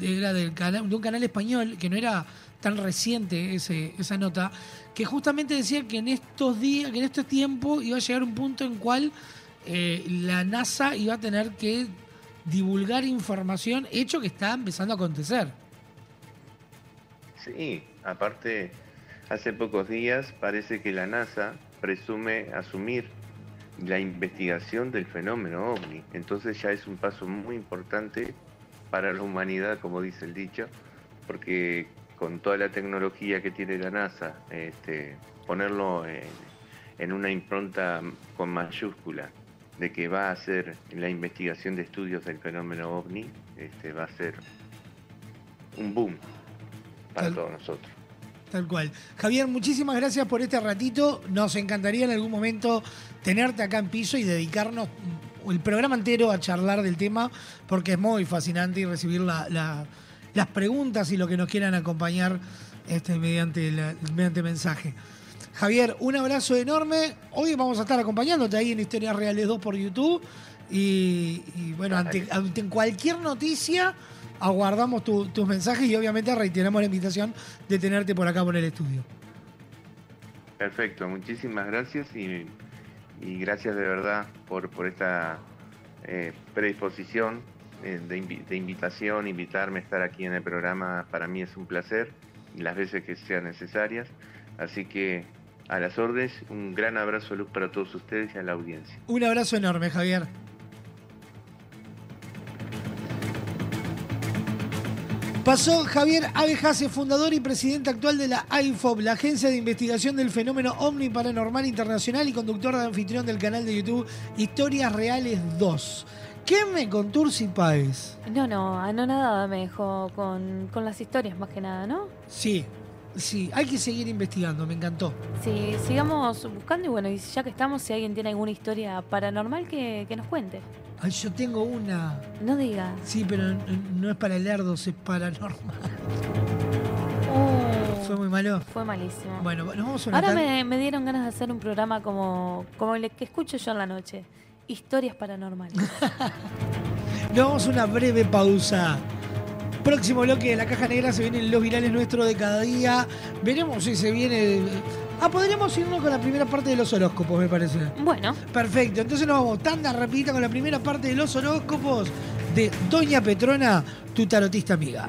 era del canal, de un canal español, que no era tan reciente ese, esa nota, que justamente decía que en estos días, que en este tiempo iba a llegar un punto en cual eh, la NASA iba a tener que divulgar información, hecho que está empezando a acontecer. Sí, aparte, hace pocos días parece que la NASA presume asumir la investigación del fenómeno ovni. Entonces ya es un paso muy importante para la humanidad, como dice el dicho, porque con toda la tecnología que tiene la NASA, este, ponerlo en, en una impronta con mayúscula de que va a hacer la investigación de estudios del fenómeno ovni, este, va a ser un boom para Tal- todos nosotros. Tal cual. Javier, muchísimas gracias por este ratito. Nos encantaría en algún momento tenerte acá en piso y dedicarnos el programa entero a charlar del tema, porque es muy fascinante y recibir la- la- las preguntas y lo que nos quieran acompañar este, mediante, la- mediante mensaje. Javier, un abrazo enorme. Hoy vamos a estar acompañándote ahí en Historias Reales 2 por YouTube. Y, y, bueno, ante, ante cualquier noticia, aguardamos tu- tus mensajes y obviamente reiteramos la invitación de tenerte por acá por el estudio. Perfecto, muchísimas gracias y, y gracias de verdad por, por esta eh, predisposición eh, de, invi- de invitación, invitarme a estar aquí en el programa. Para mí es un placer, las veces que sean necesarias. Así que a las órdenes, un gran abrazo de luz para todos ustedes y a la audiencia. Un abrazo enorme, Javier. Pasó Javier Abejase, fundador y presidente actual de la AIFOB, la Agencia de Investigación del Fenómeno Omni Paranormal Internacional y conductor de anfitrión del canal de YouTube Historias Reales 2. ¿Qué me contó Ursi Páez? No, no, anonadada me dejó con, con las historias más que nada, ¿no? Sí, sí, hay que seguir investigando, me encantó. Sí, sigamos buscando y bueno, y ya que estamos, si alguien tiene alguna historia paranormal, que, que nos cuente. Ay, yo tengo una. No digas. Sí, pero no es para lerdos, es paranormal. Fue muy malo. Fue malísimo. Bueno, nos vamos a Ahora me dieron ganas de hacer un programa como, como el que escucho yo en la noche. Historias paranormales. (laughs) Nos vamos a una breve pausa. Próximo bloque de la caja negra se vienen los virales nuestros de cada día. Veremos si se viene. Ah, podríamos irnos con la primera parte de los horóscopos, me parece. Bueno. Perfecto, entonces nos vamos tanda rapidita con la primera parte de los horóscopos de Doña Petrona, tu tarotista amiga.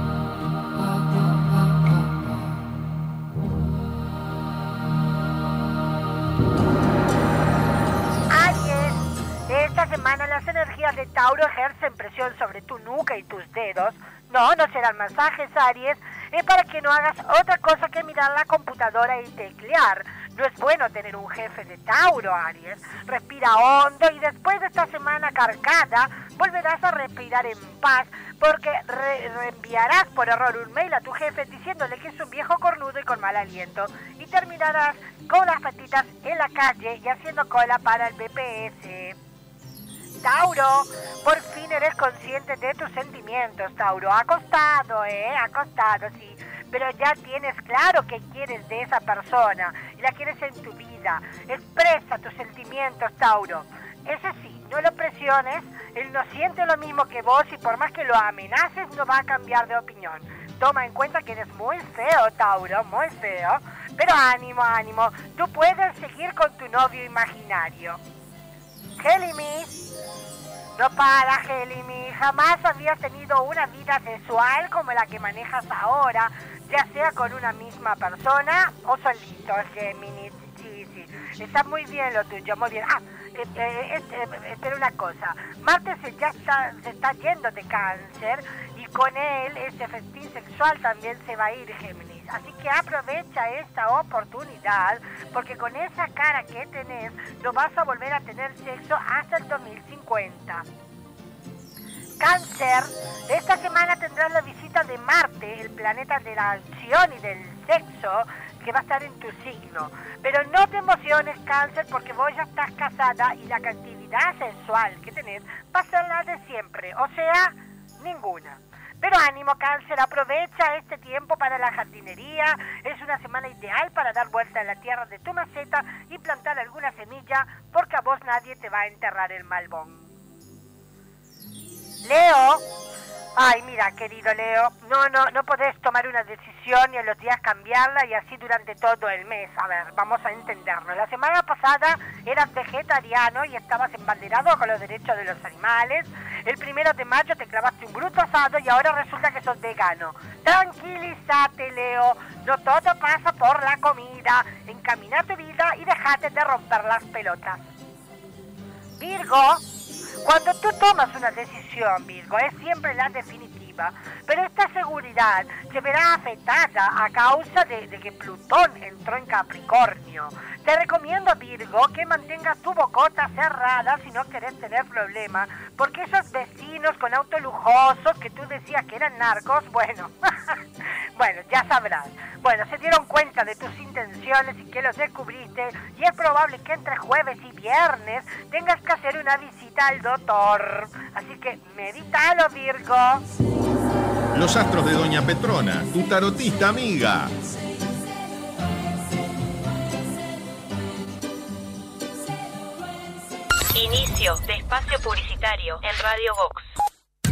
Tauro ejercen presión sobre tu nuca y tus dedos. No, no serán masajes, Aries. Es para que no hagas otra cosa que mirar la computadora y teclear. No es bueno tener un jefe de Tauro, Aries. Respira hondo y después de esta semana cargada volverás a respirar en paz porque re- reenviarás por error un mail a tu jefe diciéndole que es un viejo cornudo y con mal aliento y terminarás con las patitas en la calle y haciendo cola para el BPS. Tauro, por fin eres consciente de tus sentimientos, Tauro. Ha costado, ¿eh? Ha costado, sí. Pero ya tienes claro que quieres de esa persona y la quieres en tu vida. Expresa tus sentimientos, Tauro. Eso sí, no lo presiones. Él no siente lo mismo que vos y por más que lo amenaces no va a cambiar de opinión. Toma en cuenta que eres muy feo, Tauro, muy feo. Pero ánimo, ánimo. Tú puedes seguir con tu novio imaginario. Géminis. No para, Géminis. Jamás habías tenido una vida sexual como la que manejas ahora, ya sea con una misma persona o solito, Géminis. Sí, sí. Está muy bien lo tuyo, muy bien. Ah, eh, eh, eh, espera una cosa. Marte se, ya está, se está yendo de cáncer y con él ese festín sexual también se va a ir, Géminis. Así que aprovecha esta oportunidad porque con esa cara que tenés no vas a volver a tener sexo hasta el 2050. Cáncer, esta semana tendrás la visita de Marte, el planeta de la acción y del sexo, que va a estar en tu signo. Pero no te emociones, Cáncer, porque vos ya estás casada y la actividad sexual que tenés va a ser la de siempre, o sea, ninguna. Pero ánimo, Cáncer, aprovecha este tiempo para la jardinería. Es una semana ideal para dar vuelta en la tierra de tu maceta y plantar alguna semilla, porque a vos nadie te va a enterrar el malbón. Leo. Ay, mira, querido Leo, no, no, no podés tomar una decisión y en los días cambiarla y así durante todo el mes. A ver, vamos a entendernos. La semana pasada eras vegetariano y estabas embanderado con los derechos de los animales. El primero de mayo te clavaste un bruto asado y ahora resulta que sos vegano. Tranquilízate, Leo. No todo pasa por la comida. Encamina tu vida y dejate de romper las pelotas. Virgo, cuando tú tomas una decisión, Virgo, es siempre la definitiva, pero esta seguridad se verá afectada a causa de, de que Plutón entró en Capricornio. Te recomiendo, Virgo, que mantengas tu bocota cerrada si no querés tener problemas, porque esos vecinos con auto lujosos que tú decías que eran narcos, bueno, (laughs) bueno, ya sabrás. Bueno, se dieron cuenta de tus intenciones y que los descubriste, y es probable que entre jueves y viernes tengas que hacer una visita al doctor. Así que medítalo, Virgo. Los astros de Doña Petrona, tu tarotista amiga. Inicio de espacio publicitario en Radio Vox.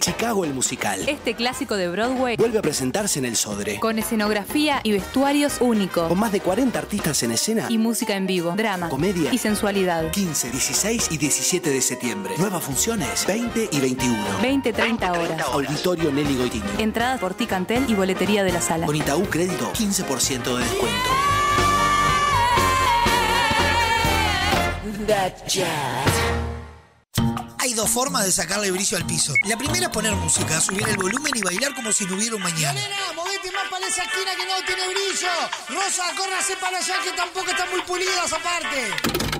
Chicago el musical. Este clásico de Broadway Vuelve a presentarse en el Sodre. con escenografía y vestuarios únicos. Con más de 40 artistas en escena. Y música en vivo, drama, Comedia. y sensualidad. 15, 16 y 17 de septiembre. Nuevas funciones 20 y 21. 20, 30 horas. Auditorio Nelly Goitini. Entradas por Ticantel y boletería de la sala. Con Itaú Crédito, 15% de descuento. Hay dos formas de sacarle brillo al piso. La primera es poner música, subir el volumen y bailar como si no hubiera un mañana. Nena, movete más para esa esquina que no tiene brillo. Rosa, córrase para allá que tampoco están muy pulidas aparte.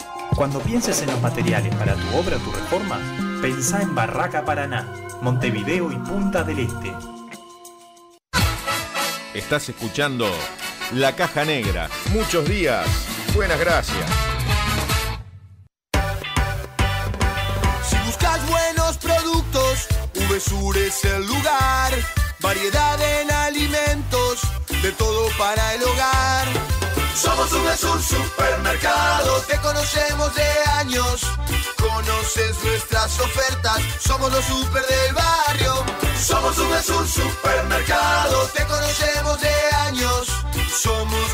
Cuando pienses en los materiales para tu obra o tu reforma, pensá en Barraca Paraná, Montevideo y Punta del Este. Estás escuchando La Caja Negra. Muchos días. Buenas gracias. Si buscas buenos productos, VSUR es el lugar. Variedad en alimentos, de todo para el hogar. Somos VSUR Supermercado, te conocemos de años. Conoces nuestras ofertas, somos los super del barrio. Somos VSUR Supermercado, te conocemos de años. Somos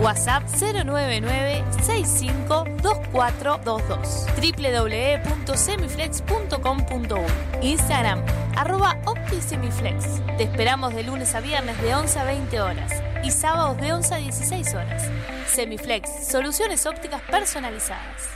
WhatsApp 099-652422 www.semiflex.com.uy Instagram arroba OptiSemiflex. Te esperamos de lunes a viernes de 11 a 20 horas y sábados de 11 a 16 horas. Semiflex, soluciones ópticas personalizadas.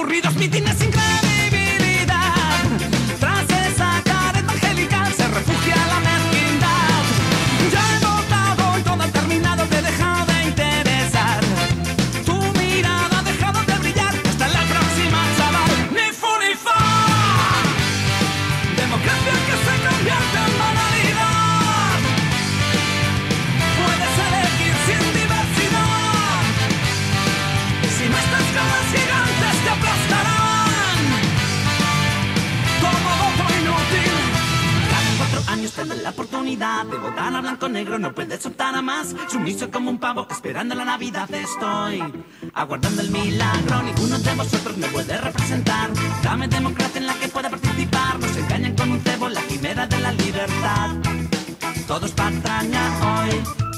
aburridos mítines oportunidad de votar a blanco negro. No puedes optar a más. Sumiso como un pavo esperando la Navidad estoy. Aguardando el milagro. Ninguno de vosotros me puede representar. Dame democracia en la que pueda participar. Nos engañan con un cebo, la quimera de la libertad. Todos patraña hoy.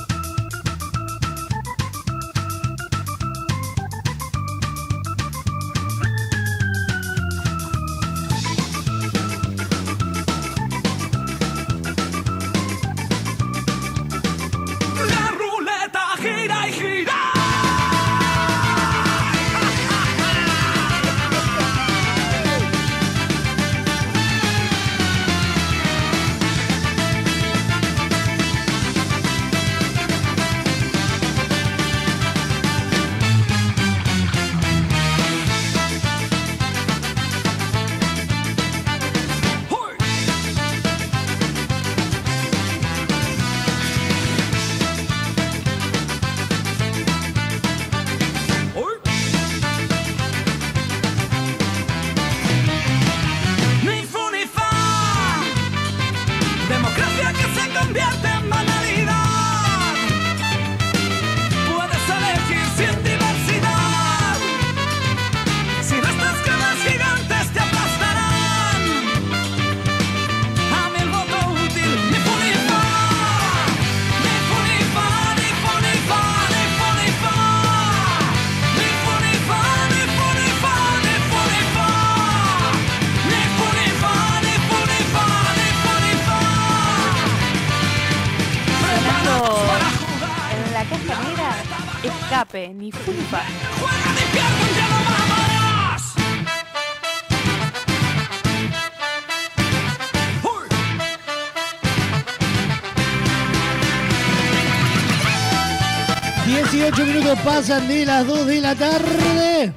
Pasan de las 2 de la tarde.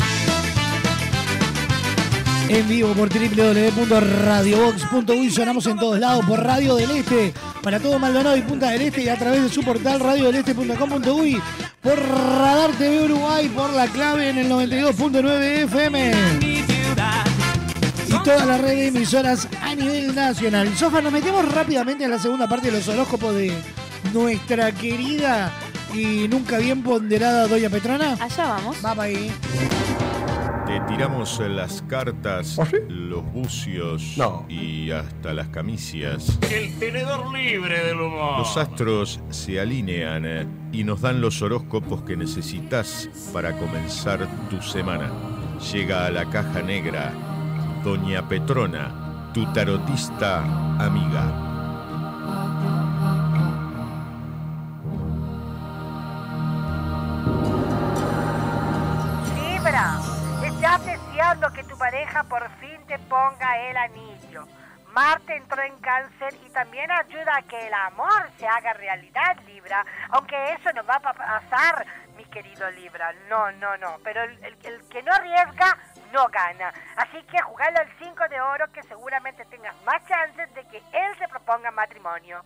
En vivo por www.radiobox.uy sonamos en todos lados por Radio del Este para todo Maldonado y Punta del Este y a través de su portal radiodeleste.com.uy por Radar TV Uruguay por la clave en el 92.9 FM y toda la red de emisoras a nivel nacional. Sofa, nos metemos rápidamente en la segunda parte de los horóscopos de nuestra querida y nunca bien ponderada Doña Petrona. Allá vamos. Va para ahí. Te tiramos las cartas, los bucios y hasta las camicias. El tenedor libre del humor. Los astros se alinean eh, y nos dan los horóscopos que necesitas para comenzar tu semana. Llega a la caja negra Doña Petrona, tu tarotista amiga. Por fin te ponga el anillo. Marte entró en cáncer y también ayuda a que el amor se haga realidad, Libra. Aunque eso no va a pasar, mi querido Libra. No, no, no. Pero el, que no arriesga, no gana. Así que jugalo al 5 de oro que seguramente tengas más chances de que él se proponga matrimonio.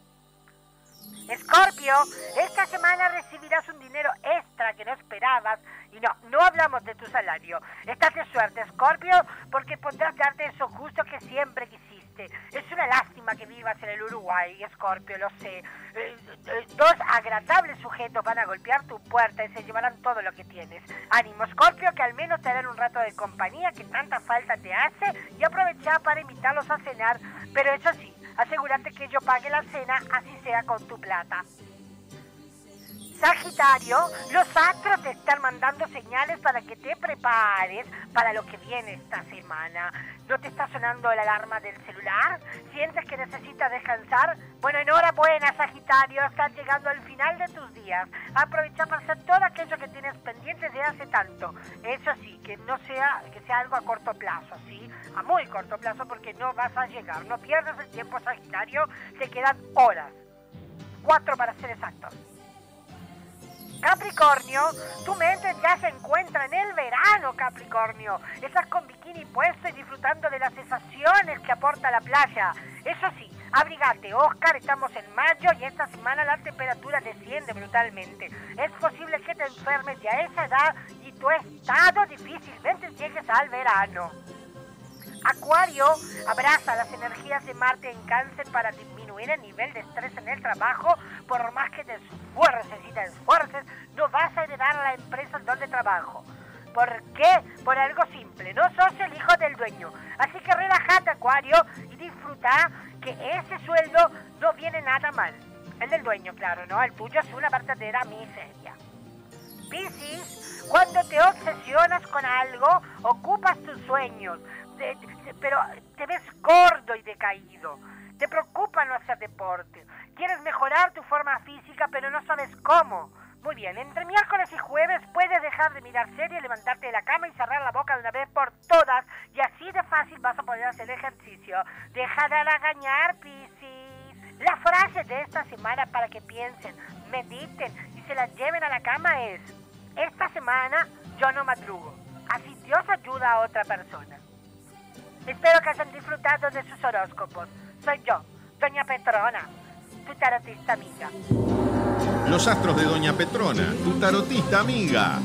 Escorpio, esta semana recibirás un dinero extra que no esperabas. No, no hablamos de tu salario. Estás de suerte, Escorpio, porque podrás darte eso justo que siempre quisiste. Es una lástima que vivas en el Uruguay, Escorpio, lo sé. Eh, eh, dos agradables sujetos van a golpear tu puerta y se llevarán todo lo que tienes. Ánimo, Escorpio, que al menos te darán un rato de compañía que tanta falta te hace y aprovecha para invitarlos a cenar. Pero eso sí, asegúrate que yo pague la cena, así sea con tu plata. Sagitario, los astros te están mandando señales para que te prepares para lo que viene esta semana. ¿No te está sonando la alarma del celular? ¿Sientes que necesitas descansar? Bueno, enhorabuena, Sagitario, estás llegando al final de tus días. Aprovecha para hacer todo aquello que tienes pendiente de hace tanto. Eso sí, que no sea, que sea algo a corto plazo, ¿sí? A muy corto plazo porque no vas a llegar. No pierdas el tiempo, Sagitario, te quedan horas. Cuatro para ser exactos. Capricornio, tu mente ya se encuentra en el verano, Capricornio. Estás con bikini puesto y disfrutando de las sensaciones que aporta la playa. Eso sí, abrigate, Oscar, estamos en mayo y esta semana la temperatura desciende brutalmente. Es posible que te enfermes ya a esa edad y tu estado difícilmente llegues al verano. Acuario, abraza las energías de Marte en cáncer para disminuir el nivel de estrés en el trabajo. Por más que te esfuerces y te esfuerces, no vas a heredar la empresa en donde trabajo. ¿Por qué? Por algo simple, no sos el hijo del dueño. Así que relájate, Acuario, y disfruta que ese sueldo no viene nada mal. El del dueño, claro, ¿no? El tuyo es una verdadera miseria. Piscis, cuando te obsesionas con algo, ocupas tus sueños, pero te ves gordo y decaído. Te preocupa no hacer deporte. Quieres mejorar tu forma física, pero no sabes cómo. Muy bien, entre miércoles y jueves puedes dejar de mirar serie, levantarte de la cama y cerrar la boca de una vez por todas. Y así de fácil vas a poder hacer ejercicio. Deja de regañar, Piscis. La frase de esta semana para que piensen, mediten y se la lleven a la cama es, esta semana yo no madrugo. Así Dios ayuda a otra persona. Espero que hayan disfrutado de sus horóscopos. Soy yo, Doña Petrona, tu tarotista amiga. Los astros de Doña Petrona, tu tarotista amiga.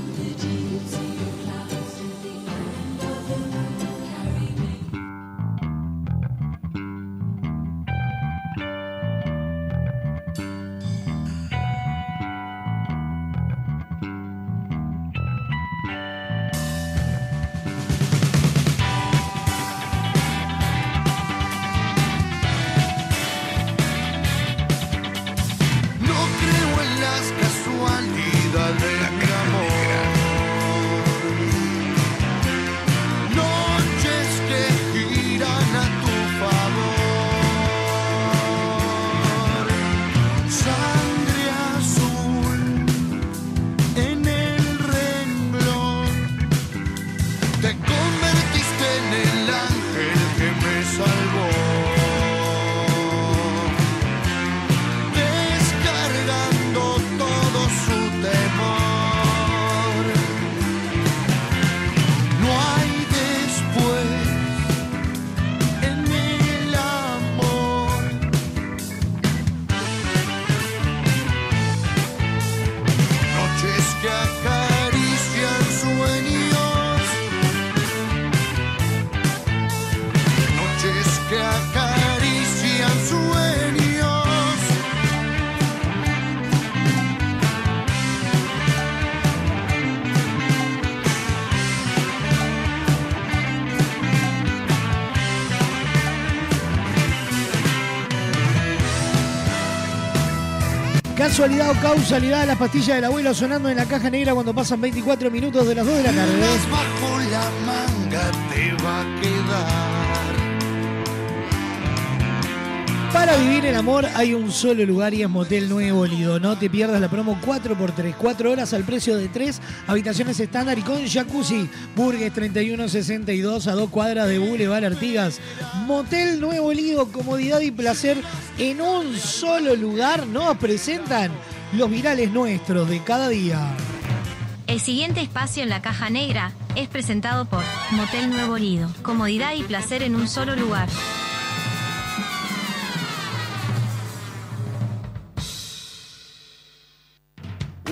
Casualidad o causalidad, las pastillas del abuelo sonando en la caja negra cuando pasan 24 minutos de las 2 de la tarde. Para vivir el amor hay un solo lugar y es Motel Nuevo Lido. No te pierdas la promo 4x3, 4 horas al precio de 3, habitaciones estándar y con jacuzzi. Burgues 3162 a 2 cuadras de Boulevard Artigas. Motel Nuevo Lido, comodidad y placer en un solo lugar. Nos presentan los virales nuestros de cada día. El siguiente espacio en la caja negra es presentado por Motel Nuevo Lido. Comodidad y placer en un solo lugar.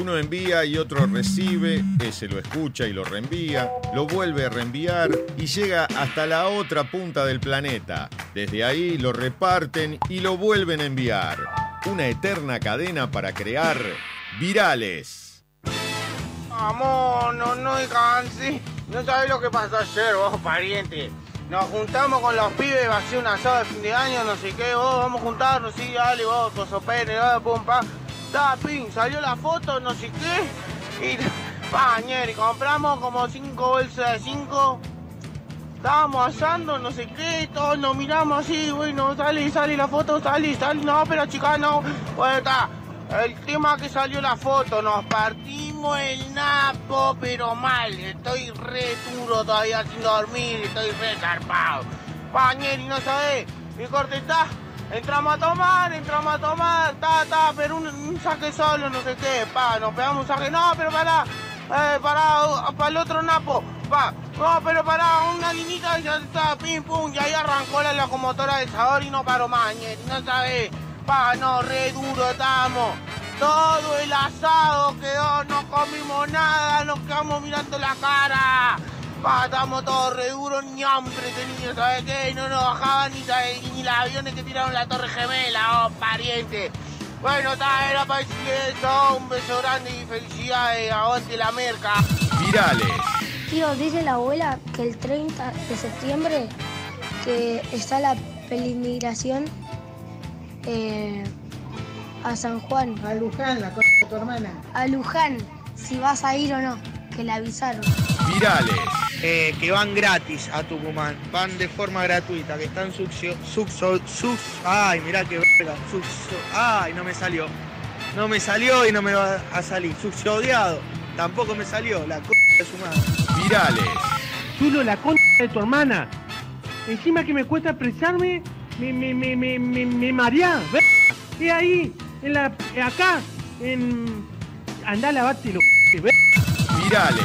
Uno envía y otro recibe, ese lo escucha y lo reenvía, lo vuelve a reenviar y llega hasta la otra punta del planeta. Desde ahí lo reparten y lo vuelven a enviar. Una eterna cadena para crear virales. Amor, no, no hay cansi. No sabes lo que pasó ayer, vos, pariente. Nos juntamos con los pibes, va a hacer un asado de fin de año, no sé qué, vos, vamos a juntarnos, sí, dale, vos, tosopene, dale, pum, pa. Pin, salió la foto, no sé qué. Y, (laughs) pa, ñeri, compramos como cinco bolsas de cinco. Estábamos asando, no sé qué, todos nos miramos así, bueno, sale, sale la foto, sale, sale, no, pero chica, no. Bueno, está. El tema que salió la foto, nos partimos el napo, pero mal. Estoy re duro todavía sin dormir, estoy re zarpado. Pañeri, no sabés, mi corte está. Entramos a tomar, entramos a tomar, ta, ta, pero un, un saque solo, no sé qué, pa, nos pegamos un saque, no, pero para, eh, para, para el otro napo, pa, no, pero para, una linita ya está, pim, pum, y ahí arrancó la locomotora del sabor y no paró más, no sabés, pa, no, re duro estamos. Todo el asado quedó, no comimos nada, nos quedamos mirando la cara. Pa, estamos todos re duros, ni hambre tenía, ¿sabes qué? No nos bajaban ni, ¿sabes? ni los aviones que tiraron la torre gemela, oh, pariente. Bueno, ta, era para decirle eso, un beso grande y felicidades, aguante la merca. Virales. Tío, dice la abuela que el 30 de septiembre que está la pelimigración eh, a San Juan. A Luján, la cosa de tu hermana. A Luján, si vas a ir o no, que le avisaron. Virales. Eh, que van gratis a Tucumán, van de forma gratuita, que están succio, sucso, sus, ay, mirá que verga, ay, no me salió, no me salió y no me va a salir, succiodiado, tampoco me salió, la c de su madre. Virales. Chulo, la concha de tu hermana. Encima que me cuesta expresarme, me, me, me, me, me, me marea. ahí, en la, acá, en... Andá a lavarte los ver- Virales.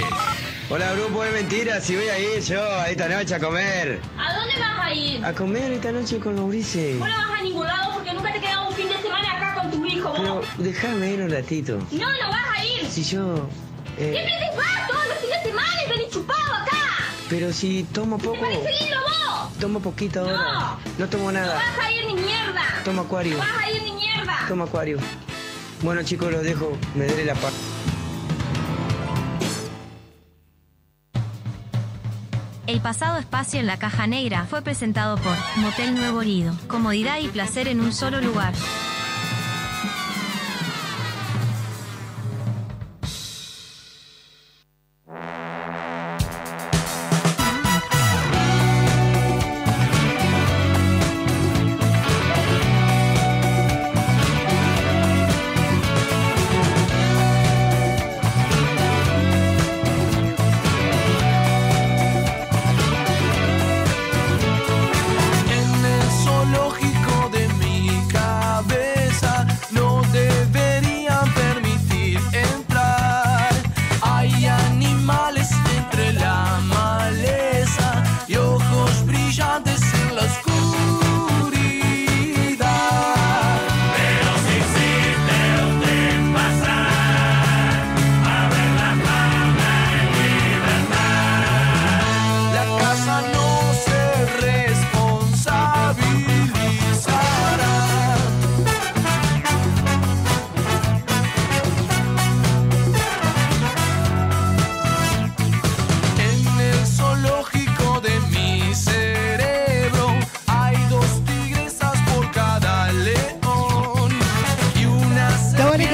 Hola grupo de mentiras, si voy a ir yo a esta noche a comer. ¿A dónde vas a ir? A comer esta noche con los grises. Vos no vas a ningún lado porque nunca te queda un fin de semana acá con tu hijo, vos. Pero déjame ir un ratito. No, no vas a ir. Si yo... eh, Siempre te vas todos los fines de semana y venís chupado acá. pero si tomo ¿Te poco... parece lindo vos? Tomo poquito ahora. No tomo No nada. vas a ir ni mierda. Tomo acuario. No vas a ir ni mierda. Tomo acuario. Bueno chicos, los dejo. Me daré la paz. El pasado espacio en la caja negra fue presentado por Motel Nuevo Lido. Comodidad y placer en un solo lugar.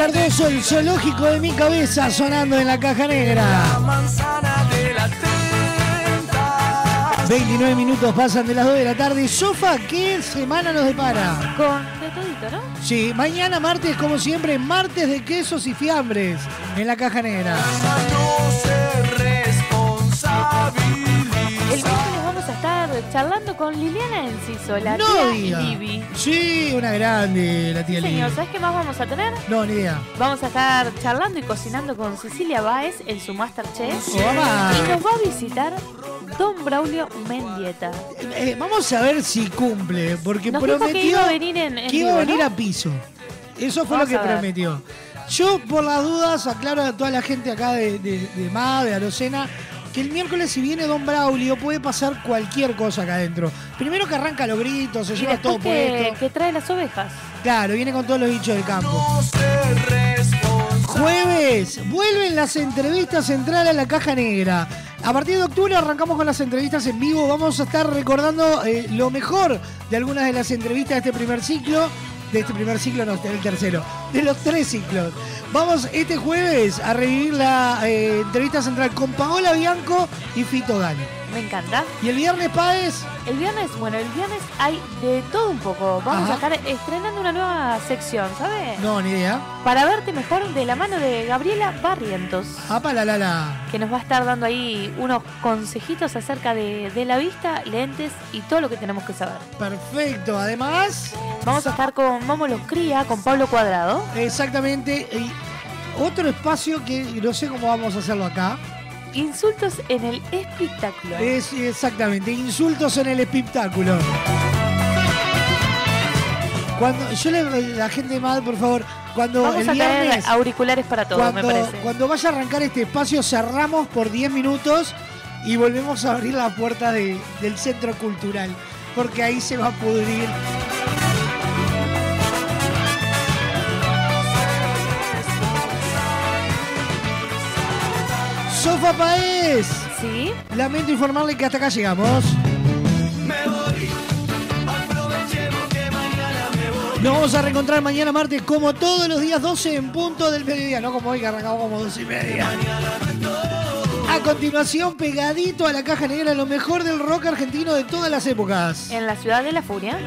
Cardoso, el zoológico de mi cabeza sonando en la caja negra. manzana de la 29 minutos pasan de las 2 de la tarde. Sofa, ¿qué semana nos depara? Con de todito, ¿no? Sí, mañana martes, como siempre, martes de quesos y fiambres en la caja negra. Charlando con Liliana Enciso, la No tía diga. Libby. Sí, una grande la tía Sí, señor, Lili. ¿sabes qué más vamos a tener? No, ni idea. Vamos a estar charlando y cocinando con Cecilia Báez en su Masterchef. Opa. Y nos va a visitar Don Braulio Mendieta. Eh, vamos a ver si cumple, porque Nos prometió que iba a venir en, en que iba a piso. Eso fue Vamos lo que prometió. Yo, por las dudas, aclaro a toda la gente acá de, de, de MA, de Arocena, que el miércoles si viene Don Braulio puede pasar cualquier cosa acá adentro. Primero que arranca los gritos, se Y lleva todo que, puesto. que trae las ovejas. Claro, viene con todos los bichos del campo. Jueves, vuelven las entrevistas centrales a la caja negra. A partir de octubre arrancamos con las entrevistas en vivo. Vamos a estar recordando eh, lo mejor de algunas de las entrevistas de este primer ciclo. de este primer ciclo, no, del tercero, de los tres ciclos. Vamos este jueves a revivir la eh, entrevista central con Paola Bianco y Fito Gani. Me encanta. ¿Y el viernes, Páez? El viernes, bueno, el viernes hay de todo un poco. Vamos Ajá. a estar estrenando una nueva sección, ¿sabes? No, ni idea. Para verte mejor de la mano de Gabriela Barrientos. Apa, la, la, la. Que nos va a estar dando ahí unos consejitos acerca de, de la vista, lentes y todo lo que tenemos que saber. Perfecto. Además, Vamos a estar con Momo los Cría, con Pablo Cuadrado. exactamente. y otro espacio que no sé cómo vamos a hacerlo acá. Insultos en el espectáculo. Es exactamente, insultos en el espectáculo. Cuando yo le la gente mal, por favor, cuando Vamos el a tener viernes auriculares para todos, me cuando, parece. cuando vaya a arrancar este espacio cerramos por 10 minutos y volvemos a abrir la puerta de- del centro cultural, porque ahí se va a pudrir. Sofa Paez. Sí. Lamento informarle que hasta acá llegamos. Nos vamos a reencontrar mañana martes como todos los días 12 en punto del mediodía, no como hoy que arrancamos como 12 y media. A continuación, pegadito a la caja negra, lo mejor del rock argentino de todas las épocas. En la ciudad de la furia.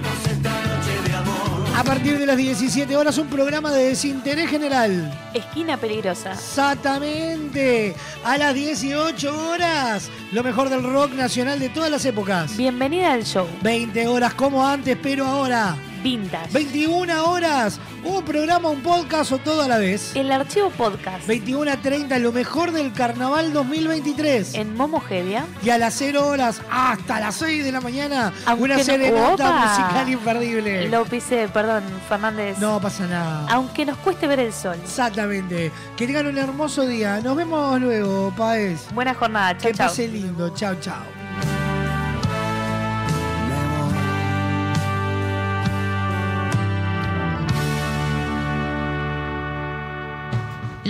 A partir de las 17 horas, un programa de desinterés general. Esquina peligrosa. Exactamente. A las 18 horas, lo mejor del rock nacional de todas las épocas. Bienvenida al show. 20 horas como antes, pero ahora. Vintage. 21 horas, un programa, un podcast o todo a la vez. El archivo podcast. 21 a 30, lo mejor del carnaval 2023. En Momogevia. Y a las 0 horas hasta las 6 de la mañana, Aunque una no- serenata ¡Opa! musical imperdible. Lo pisé, perdón, Fernández. No pasa nada. Aunque nos cueste ver el sol. Exactamente. Que tengan un hermoso día. Nos vemos luego, Paez. Buena jornada. Chao, Que chao. pase lindo. Chao, chao.